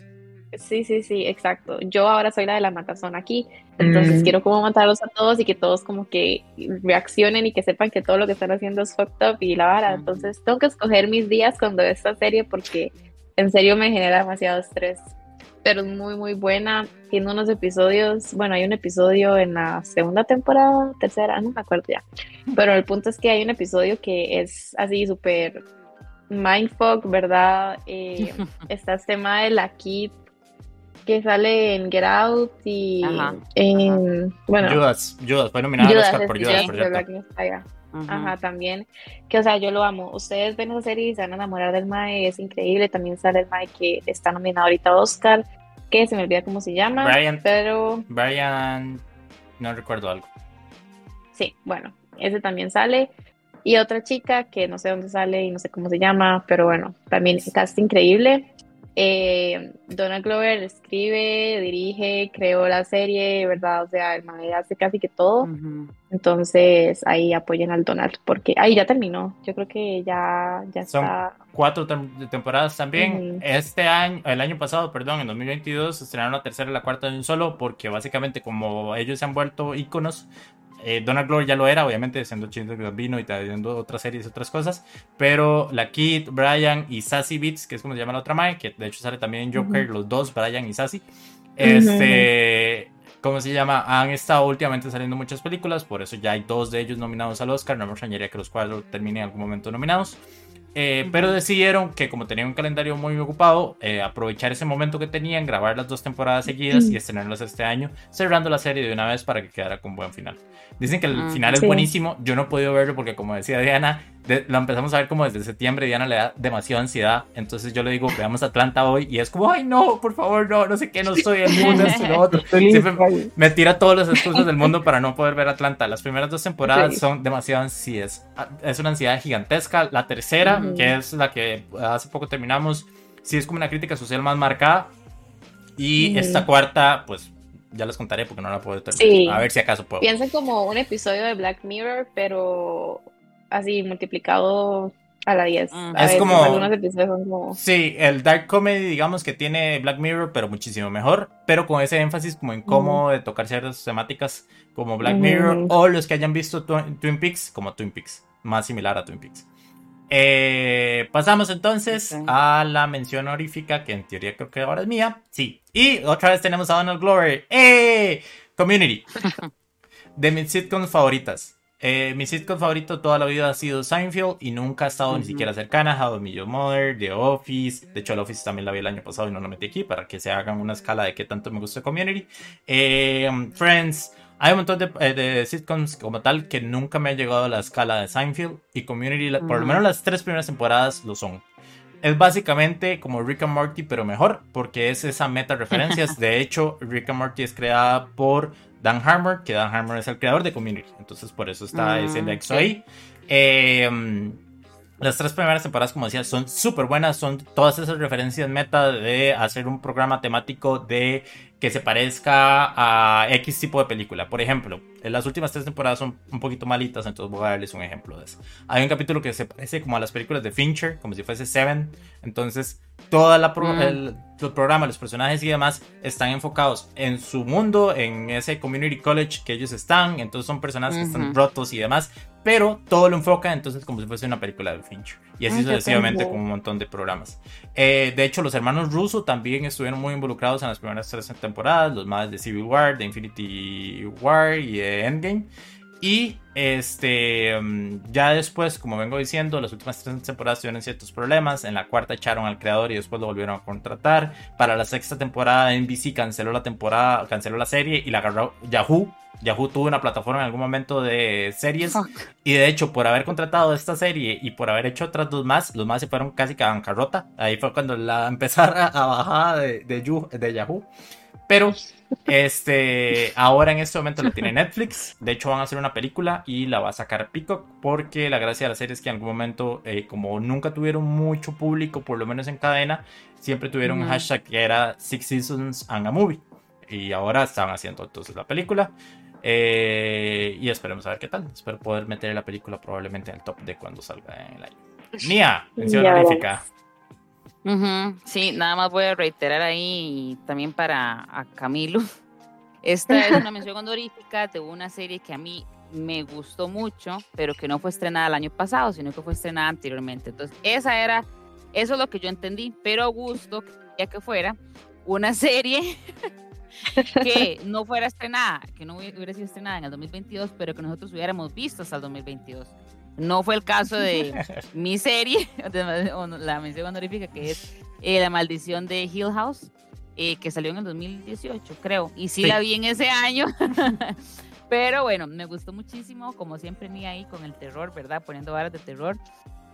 sí, sí, sí, exacto. Yo ahora soy la de la matazón aquí, entonces mm. quiero como matarlos a todos y que todos como que reaccionen y que sepan que todo lo que están haciendo es fucked up y la vara. Entonces, tengo que escoger mis días cuando esta serie porque en serio me genera demasiado estrés pero es muy, muy buena. Tiene unos episodios, bueno, hay un episodio en la segunda temporada, tercera, no me acuerdo ya. Pero el punto es que hay un episodio que es así súper mindfuck, ¿verdad? Eh, está este tema de la Kid que sale en Get Out y en, bueno, Judas, Judas, fue al Oscar por Judas, por Ajá, también. Que, o sea, yo lo amo. Ustedes ven esa serie y se van a enamorar del Mae, es increíble. También sale el Mae que está nominado ahorita a Oscar, que se me olvida cómo se llama. Brian. Pero. Brian. No recuerdo algo. Sí, bueno, ese también sale. Y otra chica que no sé dónde sale y no sé cómo se llama, pero bueno, también casi increíble. Eh, Donald Glover escribe, dirige, creó la serie, ¿verdad? O sea, el man hace casi que todo. Entonces, ahí apoyen al Donald, porque ahí ya terminó. Yo creo que ya, ya Son está. Cuatro temporadas también. Este año, el año pasado, perdón, en 2022, estrenaron la tercera y la cuarta de un solo, porque básicamente, como ellos se han vuelto íconos, eh, Donald Glover ya lo era, obviamente, siendo Chinto vino y trayendo otras series y otras cosas. Pero la Kid, Brian y Sassy Beats, que es como se llama la otra Mae, que de hecho sale también en Joker, los dos, Brian y Sassy. Este. ¿Cómo se llama? Han estado últimamente saliendo muchas películas, por eso ya hay dos de ellos nominados al Oscar. No me extrañaría que los cuatro terminen en algún momento nominados. Eh, pero decidieron que como tenían un calendario muy ocupado, eh, aprovechar ese momento que tenían, grabar las dos temporadas seguidas y estrenarlas este año, cerrando la serie de una vez para que quedara con buen final. Dicen que el ah, final es buenísimo, yo no he podido verlo porque como decía Diana, lo empezamos a ver como desde septiembre, Diana le da demasiada ansiedad, entonces yo le digo, veamos Atlanta hoy y es como, ay no, por favor, no, no sé qué, no estoy en mundo, esto y lo otro. Siempre me tira todas las excusas del mundo para no poder ver Atlanta. Las primeras dos temporadas son demasiado ansias, es una ansiedad gigantesca. La tercera, que es la que hace poco terminamos, sí es como una crítica social más marcada. Y esta cuarta, pues ya les contaré porque no la puedo terminar. A ver si acaso puedo. Piensa como un episodio de Black Mirror, pero así multiplicado a la 10. es como, algunos episodios son como... Sí, el Dark Comedy, digamos que tiene Black Mirror, pero muchísimo mejor, pero con ese énfasis como en cómo de tocar ciertas temáticas como Black Mirror, o los que hayan visto Twin Peaks, como Twin Peaks, más similar a Twin Peaks. Eh, pasamos entonces a la mención honorífica, que en teoría creo que ahora es mía. Sí. Y otra vez tenemos a Donald Glover. ¡Eh! Community. De mis sitcoms favoritas. Eh, mi sitcom favorito toda la vida ha sido Seinfeld y nunca ha estado ni siquiera cercana a How I Your Mother, The Office. De hecho, The Office también la vi el año pasado y no lo metí aquí para que se hagan una escala de qué tanto me gusta Community. Eh, Friends. Hay un montón eh, de, sitcoms como tal que nunca me ha llegado a la escala de Seinfeld y Community, por lo menos las tres primeras temporadas lo son. Es básicamente como Rick and Morty, pero mejor, porque es esa meta referencias. De hecho, Rick and Morty es creada por Dan Harmon, que Dan Harmon es el creador de Community. Entonces, por eso está ese mm, nexo ahí. Eh, las tres primeras temporadas, como decía, son súper buenas. Son todas esas referencias meta de hacer un programa temático de que se parezca a X tipo de película. Por ejemplo, las últimas tres temporadas son un poquito malitas, entonces voy a darles un ejemplo de eso. Hay un capítulo que se parece como a las películas de Fincher, como si fuese Seven. Entonces, toda la mm. el, programa, los personajes y demás están enfocados en su mundo, en ese community college que ellos están. Entonces, son personajes que están rotos y demás pero todo lo enfoca entonces como si fuese una película de Fincher. Y así sucesivamente con un montón de programas. Eh, de hecho, los hermanos Russo también estuvieron muy involucrados en las primeras tres temporadas, los más de Civil War, de Infinity War y de Endgame. Y este, mm, ya después, como vengo diciendo, las últimas tres temporadas tuvieron ciertos problemas. En la cuarta echaron al creador y después lo volvieron a contratar. Para la sexta temporada, NBC canceló la temporada, canceló la serie y la agarró Yahoo. Yahoo tuvo una plataforma en algún momento de series. Y de hecho, por haber contratado esta serie y por haber hecho otras dos más, los más se fueron casi que a bancarrota. Ahí fue cuando la empezaron a bajar de, de Yahoo. Pero este, ahora en este momento la tiene Netflix. De hecho, van a hacer una película y la va a sacar Peacock. Porque la gracia de la serie es que en algún momento, eh, como nunca tuvieron mucho público, por lo menos en cadena, siempre tuvieron un hashtag que era Six Seasons and a Movie. Y ahora están haciendo entonces la película. Eh, y esperemos a ver qué tal. Espero poder meter la película probablemente en el top de cuando salga en el año. Nia, mención honorífica. Sí, nada más voy a reiterar ahí también para Camilo. Esta es una mención honorífica de una serie que a mí me gustó mucho, pero que no fue estrenada el año pasado, sino que fue estrenada anteriormente. Entonces, esa era, eso es lo que yo entendí, pero Augusto quería que fuera una serie que no fuera estrenada, que no hubiera sido estrenada en el 2022, pero que nosotros hubiéramos visto hasta el 2022. No fue el caso de mi serie, la mención honorífica, que es eh, La maldición de Hill House, eh, que salió en el 2018, creo. Y sí, la vi en ese año. Pero bueno, me gustó muchísimo, como siempre, ni ahí con el terror, ¿verdad? Poniendo varas de terror.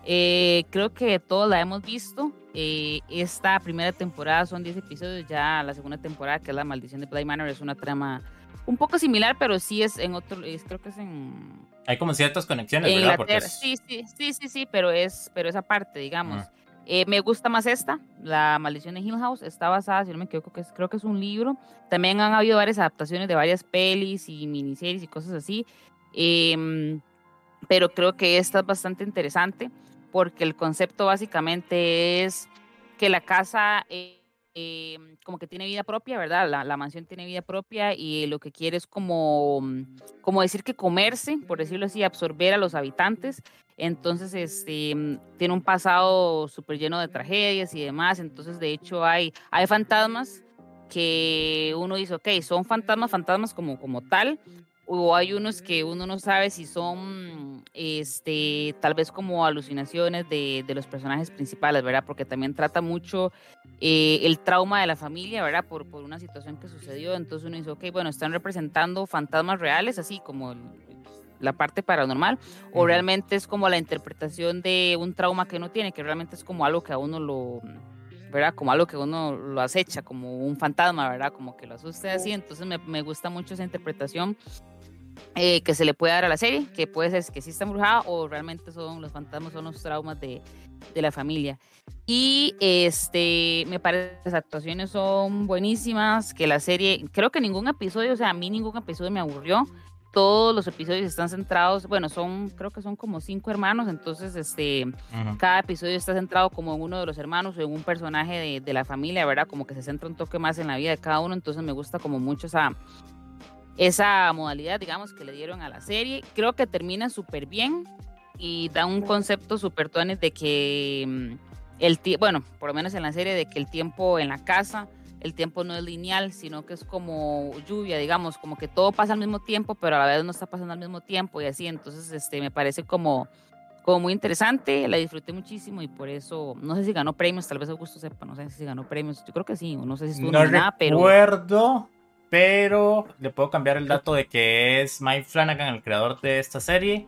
Eh, creo que todos la hemos visto. esta primera temporada son 10 episodios, ya la segunda temporada, que es La Maldición de Play Manor, es una trama un poco similar, pero sí es en otro, creo que es en... Hay como ciertas conexiones, ¿verdad? Porque Sí, sí, sí, sí, sí, pero es, pero esa parte, digamos. Eh, me gusta más esta, La Maldición de Hill House, está basada, si no me equivoco, que creo que es un libro. También han habido varias adaptaciones de varias pelis y miniseries y cosas así. Em, pero creo que esta es bastante interesante porque el concepto básicamente es que la casa... Em, como que tiene vida propia, ¿verdad? La, mansión tiene vida propia y lo que quiere es como, mm, como decir que comerse, por decirlo así, absorber a los habitantes. Entonces, este, mm, tiene un pasado súper lleno de tragedias y demás. Entonces, de hecho, hay, hay fantasmas que uno dice, ok, son fantasmas, fantasmas como, como tal, o hay unos que uno no sabe si son este tal vez como alucinaciones de, de los personajes principales, ¿verdad? Porque también trata mucho eh, el trauma de la familia, ¿verdad? Por, por una situación que sucedió. Entonces uno dice, ok, bueno, están representando fantasmas reales, así como la parte paranormal, o realmente es como la interpretación de un trauma que uno tiene, que realmente es como algo que a uno lo ¿verdad? Como algo que uno lo acecha, como un fantasma, ¿verdad? Como que lo asuste así. Entonces me, me gusta mucho esa interpretación eh, que se le puede dar a la serie, que puede ser que sí está embrujada o realmente son los fantasmas, son los traumas de, de la familia. Y este, me parece que las actuaciones son buenísimas, que la serie, creo que ningún episodio, o sea, a mí ningún episodio me aburrió. Todos los episodios están centrados, bueno, son, creo que son como cinco hermanos, entonces este, cada episodio está centrado como en uno de los hermanos o en un personaje de, de la familia, ¿verdad? Como que se centra un toque más en la vida de cada uno, entonces me gusta como mucho esa, esa modalidad, digamos, que le dieron a la serie. Creo que termina súper bien y da un concepto súper tones de que mm, el bueno, por lo menos en la serie, de que el tiempo en la casa, el tiempo no es lineal, sino que es como lluvia, digamos, como que todo pasa al mismo tiempo, pero a la vez no está pasando al mismo tiempo y así. Entonces, este, me parece como, como muy interesante, la disfruté muchísimo y por eso, no sé si ganó premios, tal vez Augusto sepa, no sé si ganó premios, yo creo que sí, no sé si estuvo no nada, pero pero le puedo cambiar el dato de que es Mike Flanagan el creador de esta serie.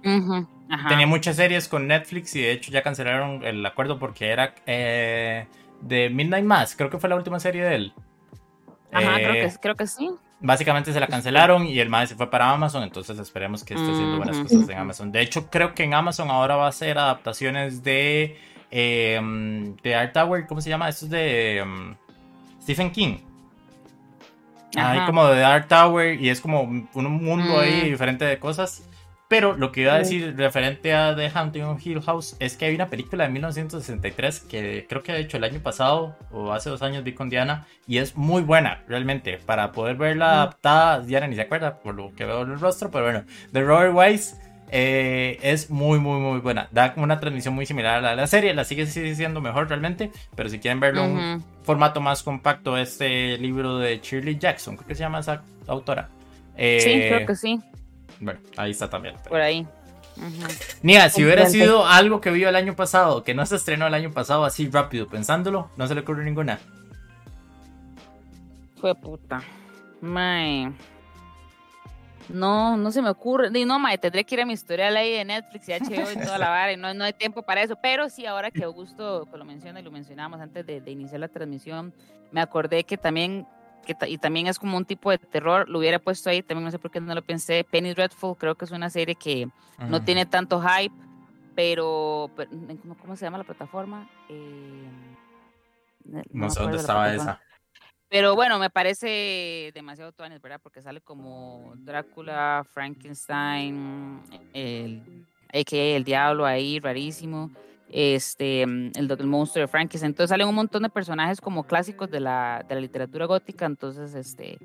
Tenía muchas series con Netflix y de hecho ya cancelaron el acuerdo porque era eh, de Midnight Mass, creo que fue la última serie de él. Ajá, creo, que, eh, creo que sí. Básicamente se la cancelaron y el más se fue para Amazon, entonces esperemos que esté haciendo buenas cosas en Amazon. De hecho, creo que en Amazon ahora va a ser adaptaciones de, eh, de Art Tower, ¿cómo se llama? Esto es de um, Stephen King. Hay como de Dark Tower y es como un mundo ahí mm. diferente de cosas. Pero lo que iba a decir referente a The Haunting Hill House es que hay una película de 1963 que creo que de hecho el año pasado o hace dos años vi con Diana y es muy buena realmente para poder verla adaptada. Diana ni se acuerda por lo que veo en el rostro, pero bueno, de Robert Wise Eh, es muy, muy, muy buena. Da una transmisión muy similar a la de la serie. La sigue siendo mejor realmente. Pero si quieren verlo en un formato más compacto, este libro de Shirley Jackson, creo que se llama esa autora. sí, creo que sí. Bueno, ahí está también. Por ahí. Nia, si hubiera sido algo que vio el año pasado, que no se estrenó el año pasado así rápido, pensándolo, no se le ocurre ninguna. Fue puta. Mae. No, no se me ocurre. No, mae, tendré que ir a mi historial ahí de Netflix y HBO y toda la vara. Y no, no hay tiempo para eso. Pero sí, ahora que Augusto lo menciona y lo mencionamos antes de, de iniciar la transmisión, me acordé que también y también es como un tipo de terror, lo hubiera puesto ahí, también no sé por qué no lo pensé. Penny Dreadful, creo que es una serie que no tiene tanto hype, pero, ¿cómo, se llama la plataforma? Eh, no, sé dónde estaba esa. Pero bueno, me parece demasiado tuanes, ¿verdad? Porque sale como Drácula, Frankenstein, el, a.k.a. el diablo ahí, rarísimo este, mm, el, el monstruo de Frankenstein. Entonces salen un montón de personajes como clásicos de la, de la literatura gótica. Entonces, este,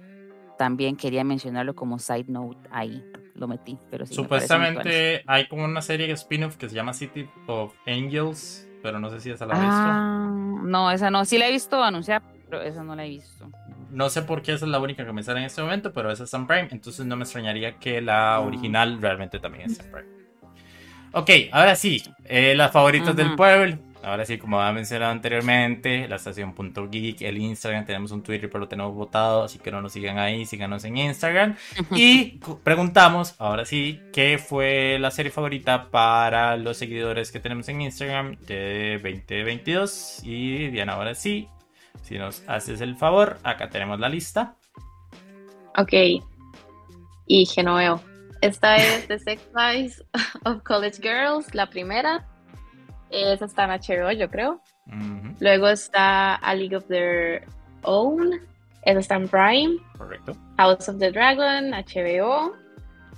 también quería mencionarlo como side note ahí. Lo metí, pero Supuestamente hay como una serie de spin-off que se llama City of Angels, pero no sé si esa la has ah, visto. No, esa no. Sí la he visto anunciar, pero esa no la he visto. No sé por qué esa es la única que me sale en este momento, pero esa es en Prime, entonces no me extrañaría que la mm. original realmente también es en Prime. Ok, ahora sí, eh, las favoritas del pueblo. Ahora sí, como había mencionado anteriormente, la estación.geek, el Instagram, tenemos un Twitter, pero lo tenemos votado, así que no nos sigan ahí, síganos en Instagram. Y preguntamos, ahora sí, ¿qué fue la serie favorita para los seguidores que tenemos en Instagram de 2022? Y Diana, ahora sí, si nos haces el favor, acá tenemos la lista. Ok. Y Genoveo. Esta es The Sex Lives of College Girls, la primera. Esa está en HBO, yo creo. Luego está A League of Their Own. Esa está en Prime. Correcto. House of the Dragon, HBO.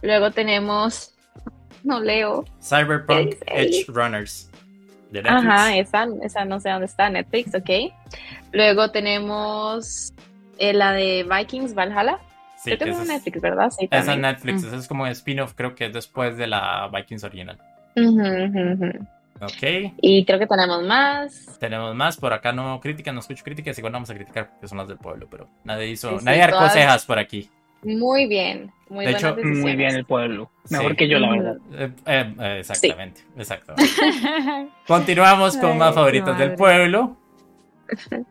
Luego tenemos. No leo. Cyberpunk Edge Runners. De Netflix. Ajá, esa, esa no sé dónde está, Netflix, ok. Luego tenemos eh, la de Vikings Valhalla. Sí, Yo tengo Netflix, ¿verdad? Sí, esa es Netflix, esa es como spin-off, creo que es después de la Vikings original. Ok. Y creo que tenemos más. Tenemos más, por acá no críticas, no escucho críticas, igual vamos a criticar porque son las del pueblo, pero nadie hizo, nadie arcó cejas por aquí. Muy bien, muy De hecho, muy bien el pueblo. Mejor que yo, la verdad. Eh, eh, exactamente, exactamente. Continuamos con más favoritos del pueblo.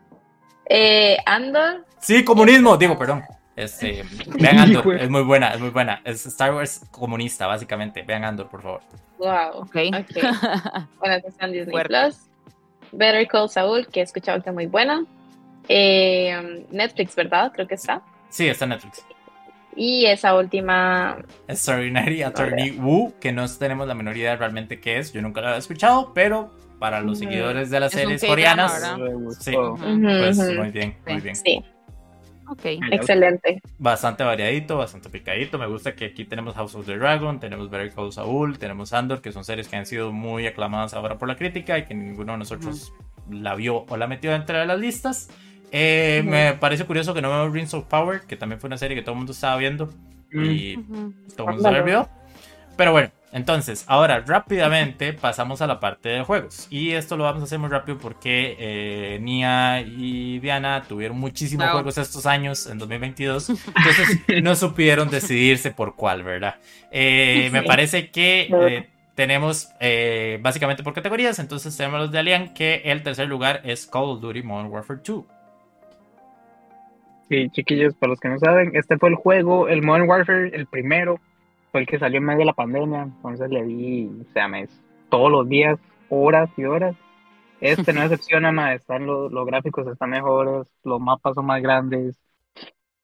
eh, Andor. Sí, comunismo, digo, perdón. Este, vean Andor, es muy buena, es muy buena. Es Star Wars comunista, básicamente. Vean Andor, por favor. Wow. Ok. okay. bueno, están Disney Plus. Better Call Saul, que he escuchado que es muy buena. Eh, Netflix, ¿verdad? Creo que está. Sí, está en Netflix. Y esa última. Extraordinary Attorney Wu, que no tenemos la menor idea realmente qué es. Yo nunca la había escuchado, pero para los seguidores de las series coreanas. sí, pues muy bien, muy bien. Sí. Ok, excelente. Bastante variadito, bastante picadito. Me gusta que aquí tenemos House of the Dragon, tenemos Better Call Saul, tenemos Andor, que son series que han sido muy aclamadas ahora por la crítica y que ninguno de nosotros la vio o la metió dentro de las listas. Eh, me parece curioso que no vemos Rings of Power, que también fue una serie que todo el mundo estaba viendo y todo el mundo se la vio. Pero bueno, entonces, ahora rápidamente pasamos a la parte de juegos. Y esto lo vamos a hacer muy rápido porque eh, Nia y Diana tuvieron muchísimos juegos estos años, en 2022. Entonces no supieron decidirse por cuál, ¿verdad? Eh, me parece que eh, tenemos básicamente por categorías. Entonces tenemos los de Alien, que el tercer lugar es Call of Duty Modern Warfare 2. Sí, chiquillos, para los que no saben, este fue el juego, el Modern Warfare, el primero fue el que salió en medio de la pandemia, entonces le di, o sea, me, todos los días, horas y horas. Este no decepciona más, están los, los gráficos están mejores, los mapas son más grandes,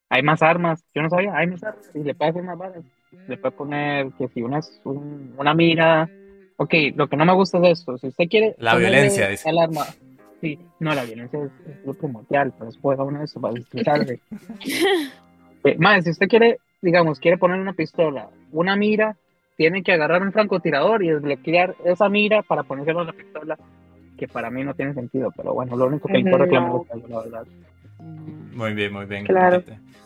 hay más armas, yo no sabía, hay más armas y le puede hacer más balas. Le puede poner que si una es una mira, ok, lo que no me gusta es esto, si usted quiere... La violencia, dice. El arma, sí, no, la violencia es, lo primordial, pero después uno eso para explicarle. eh, más, si usted quiere digamos, quiere poner una pistola, una mira, tiene que agarrar un francotirador y desbloquear esa mira para ponérselo a la pistola, que para mí no tiene sentido, pero bueno, lo único que importa es la verdad. Muy bien, muy bien. Claro.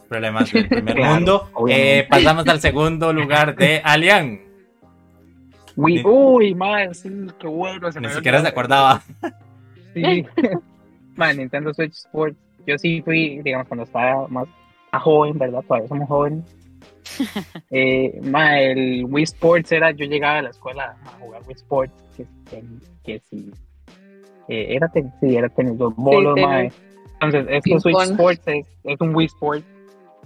Problemas del primer mundo. Eh, pasamos al segundo lugar de Alian. Wii, uy, man, sí, qué bueno. Ni siquiera se acordaba. Sí. man, Nintendo Switch Sports. Yo sí fui, digamos, cuando estaba más a joven, ¿verdad? Todavía somos jóvenes. eh, man, el Wii Sports era, yo llegaba a la escuela a jugar Wii Sports, que, que, que sí. Eh, era tenis, sí, era tenis, los bolos, tenis. man. Entonces, Switch. Sports es, es un Wii Sports,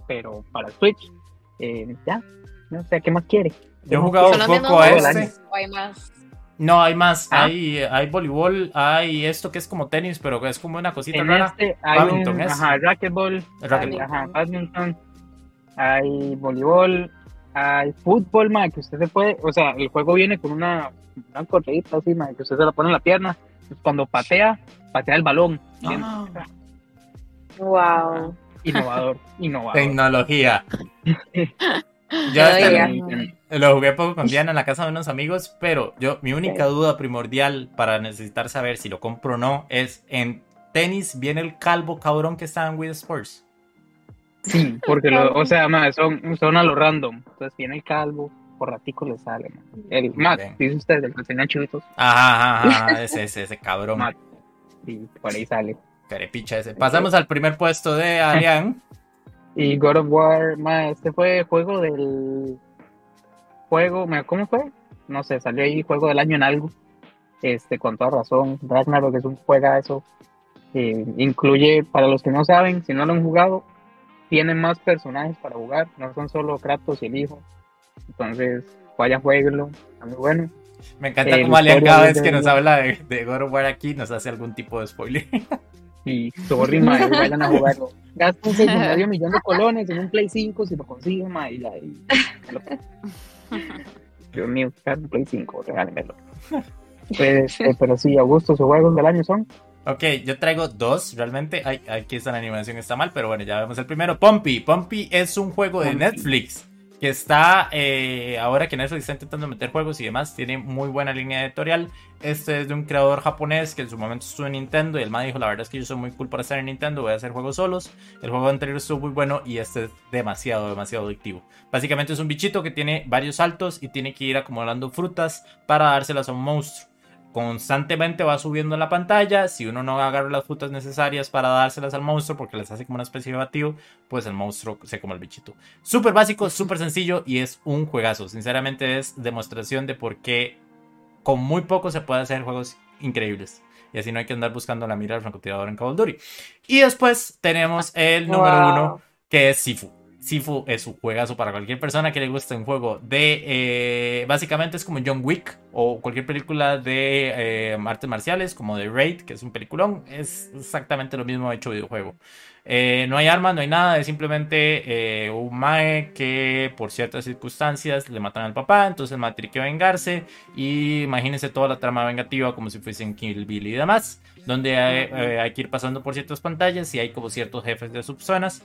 pero para Switch. Eh, ya, no sé, ¿qué más quiere? Yo he jugado un poco a este. hay más. No, hay más. Ah. Hay, hay voleibol, hay esto que es como tenis, pero es como una cosita En rara. este hay Badminton un es. ajá, racquetball, Racquetball. hay, ajá, badminton, hay voleibol, hay fútbol, ma, que usted se puede, o sea, el juego viene con una, una correita así, ma, que usted se la pone en la pierna, pues cuando patea, patea el balón. Bien, Ah, Wow. Innovador, innovador. tecnología. Yo lo, jugué poco con Diana en la casa de unos amigos, pero yo mi única duda primordial para necesitar saber si lo compro o no es en tenis viene el calvo cabrón que está en Wii Sports. Sí, porque, lo, o sea, ma, son, son a lo random, entonces viene el calvo, por ratico le sale, ma. El Matt, dice usted, el que tenía chivitos, Ajá, ajá, ajá, ese, ese, ese cabrón. Matt, y por ahí sale. Carepicha ese. Pasamos al primer puesto de Alian. Y God of War, ma, este fue juego del juego, ¿cómo fue? No sé, salió ahí juego del año en algo. Este, con toda razón, Ragnarok es un juegazo. Eh, incluye, para los que no saben, si no lo han jugado, tiene más personajes para jugar, no son solo Kratos y el hijo. Entonces, vaya jueguenlo, está muy bueno. Me encanta Eh, como Alian historia cada vez que nos habla de, de God of War aquí nos hace algún tipo de spoiler. Y sorry, ma, y vayan a jugarlo. Gástense medio millón de colones en un Play 5 si lo consiguen, ma, y y- Dios mío, un Play 5, regálenmelo. Pues, eh, pero sí, Augusto, sus juegos del año son. Ok, yo traigo dos, realmente. Ay, aquí está la animación, está mal, pero bueno, ya vemos el primero. Pompey. Pompey es un juego de. Netflix que está, eh, ahora que Netflix está intentando meter juegos y demás, tiene muy buena línea editorial. Este es de un creador japonés que en su momento estuvo en Nintendo y el man dijo, la verdad es que yo soy muy cool para estar en Nintendo, voy a hacer juegos solos. El juego anterior estuvo muy bueno y este es demasiado, demasiado adictivo. Básicamente es un bichito que tiene varios saltos y tiene que ir acumulando frutas para dárselas a un monstruo constantemente va subiendo en la pantalla. Si uno no agarra las frutas necesarias para dárselas al monstruo porque les hace como una especie de batido, pues el monstruo se come el bichito. Súper básico, súper sencillo y es un juegazo. Sinceramente es demostración de por qué con muy poco se puede hacer juegos increíbles. Y así no hay que andar buscando la mira del francotirador en Call of Duty. Y después tenemos el número Wow. uno, que es Sifu. Sifu es un juegazo para cualquier persona que le guste un juego de... eh, básicamente es como John Wick o cualquier película de eh, artes marciales, como de Raid, que es un peliculón. Es exactamente lo mismo hecho videojuego. Eh, no hay armas, no hay nada, es simplemente eh, un mae que por ciertas circunstancias le matan al papá, entonces el mae tiene que vengarse y imagínense toda la trama vengativa como si fuesen Kill Bill y demás, donde hay, eh, hay que ir pasando por ciertas pantallas y hay como ciertos jefes de subzonas.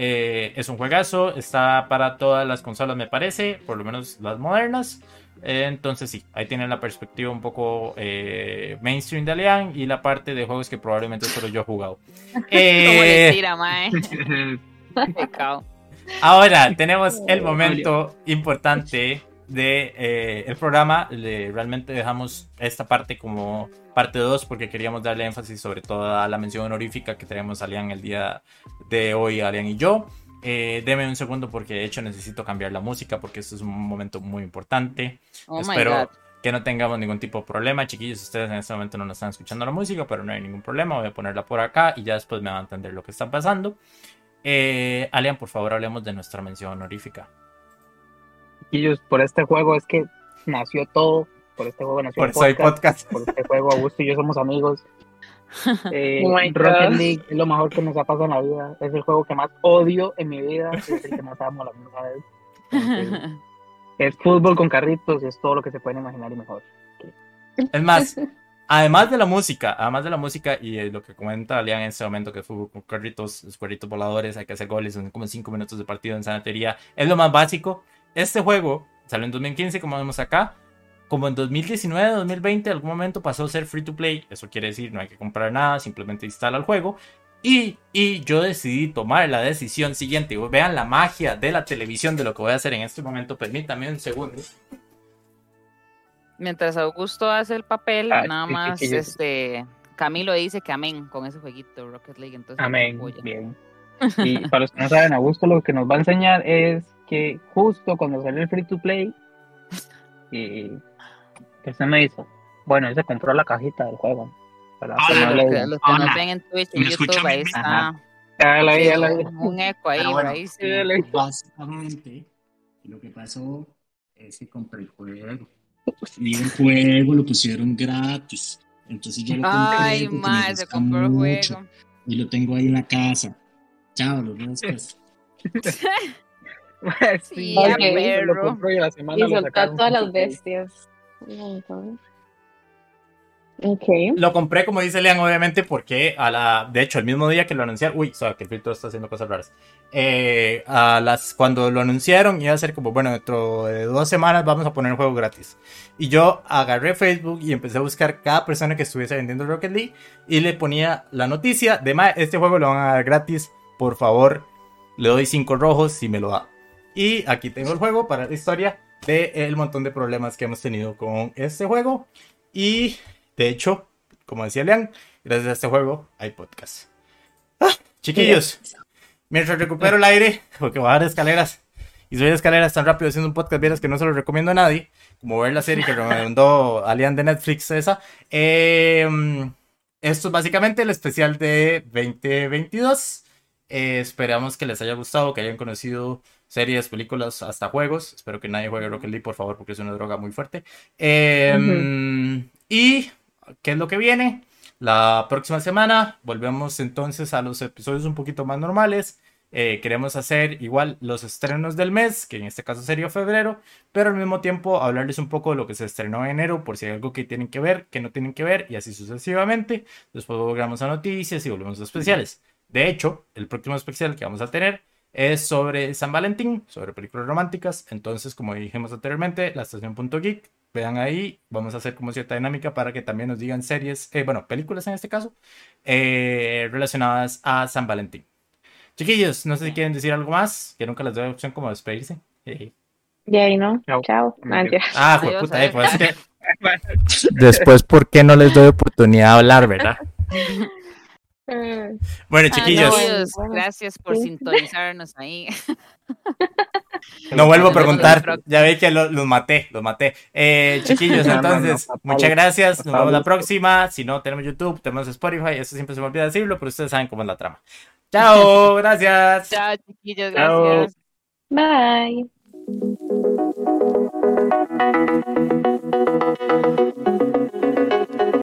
Eh, es un juegazo, está para todas las consolas me parece, por lo menos las modernas. Eh, entonces sí, ahí tienen la perspectiva un poco eh, mainstream de Alian y la parte de juegos que probablemente solo yo he jugado. Eh, tira, mae. Ahora tenemos el momento importante de eh, el programa. Le- realmente dejamos esta parte como parte 2 porque queríamos darle énfasis sobre todo a la mención honorífica que tenemos a Alian el día de hoy, Alian y yo. Eh, deme un segundo porque de hecho necesito cambiar la música porque esto es un momento muy importante. Oh Espero que no tengamos ningún tipo de problema. Chiquillos, ustedes en este momento no nos están escuchando la música, pero no hay ningún problema. Voy a ponerla por acá y ya después me van a entender lo que está pasando. Eh, Alian, por favor, hablemos de nuestra mención honorífica. Chiquillos, por este juego es que nació todo. Por este juego nació Por Soy podcast. Podcast. Por este juego, Augusto y yo somos amigos. Eh, Oh Rocket. League es lo mejor que nos ha pasado en la vida. Es el juego que más odio en mi vida. Es el que más amo a la misma vez. Entonces, es fútbol con carritos, es todo lo que se pueden imaginar y mejor. Es más, además de la música, además de la música y lo que comenta Alian en este momento, que fútbol con carritos, los cuerritos voladores, hay que hacer goles, son como 5 minutos de partido en sanatería, es lo más básico. Este juego salió en 2015, como vemos acá. Como en 2019, 2020, en algún momento pasó a ser free to play. Eso quiere decir, no hay que comprar nada, simplemente instala el juego. Y, y yo decidí tomar la decisión siguiente. Vean la magia de la televisión de lo que voy a hacer en este momento. Permítame un segundo. Mientras Augusto hace el papel, Ah, nada sí, más chiquillos. este Camilo dice que amén con ese jueguito Rocket League. Entonces, Amén. Bien. Y para los que no saben, Augusto lo que nos va a enseñar es que justo cuando salió el free to play, y que se me hizo, bueno, él se compró la cajita del juego. ¿verdad? Ah, Que no Los que, digan. los que nos Hola. ven en Twitch, en ¿Me escuchan YouTube, ahí está. Ajá. Ya la vi, ya la vi. Un eco ahí, bueno, raíz. Sí, dale. Básicamente, lo que pasó es que compré el juego. Y el juego lo pusieron gratis. Entonces yo lo compré Ay, madre, se compró el juego. Y lo tengo ahí en la casa. Chao, los veo después. Sí, lo perro. y a la semana Y lo soltó a todas las bestias. Un montón. Ok. Lo compré, como dice Lean, obviamente, porque a la. De hecho, el mismo día que lo anunciaron. Uy, sabe que el filtro está haciendo cosas raras. Eh, a las, cuando lo anunciaron, iba a ser como, bueno, dentro de dos semanas vamos a poner el juego gratis. Y yo agarré Facebook y empecé a buscar cada persona que estuviese vendiendo Rocket League y le ponía la noticia de, "Ma, este juego lo van a dar gratis, por favor, le doy cinco rojos si me lo da. Y aquí tengo el juego para la historia de el montón de problemas que hemos tenido con este juego. Y de hecho, como decía Lean, gracias a este juego hay podcast. Ah, chiquillos, mientras recupero el aire, porque voy a dar escaleras y subir escaleras tan rápido haciendo un podcast, vieras que no se lo recomiendo a nadie, como ver la serie que recomendó Alian de Netflix esa. Eh, esto es básicamente el especial de 2022. Eh, esperamos que les haya gustado, que hayan conocido series, películas, hasta juegos. Espero que nadie juegue Rocket League, por favor, porque es una droga muy fuerte. Eh, Y, ¿qué es lo que viene? La próxima semana volvemos entonces a los episodios un poquito más normales. Eh, queremos hacer igual los estrenos del mes, que en este caso sería febrero, pero al mismo tiempo hablarles un poco de lo que se estrenó en enero, por si hay algo que tienen que ver, que no tienen que ver, y así sucesivamente. Después volvemos a noticias y volvemos a especiales. De hecho, el próximo especial que vamos a tener es sobre San Valentín, sobre películas románticas. Entonces, como dijimos anteriormente, la estación.geek, vean ahí, vamos a hacer como cierta dinámica para que también nos digan series, eh, bueno, películas en este caso, eh, relacionadas a San Valentín. Chiquillos, no sé si quieren decir algo más, que nunca les doy opción como despedirse. Y ahí no. Chao. Chao. Ah, Adiós, puta, eh, pues es que- Después, ¿por qué no les doy oportunidad de hablar, verdad? Bueno, Ah, chiquillos, Bueno. gracias por sintonizarnos ahí. no vuelvo a preguntar. Ya ve que lo- los maté, los maté. Eh, chiquillos, entonces, muchas gracias. Nos vemos la próxima. Si no, tenemos YouTube, tenemos Spotify. Eso siempre se me olvida decirlo, pero ustedes saben cómo es la trama. Chao, gracias. Chao, chiquillos, Chao. gracias. Bye.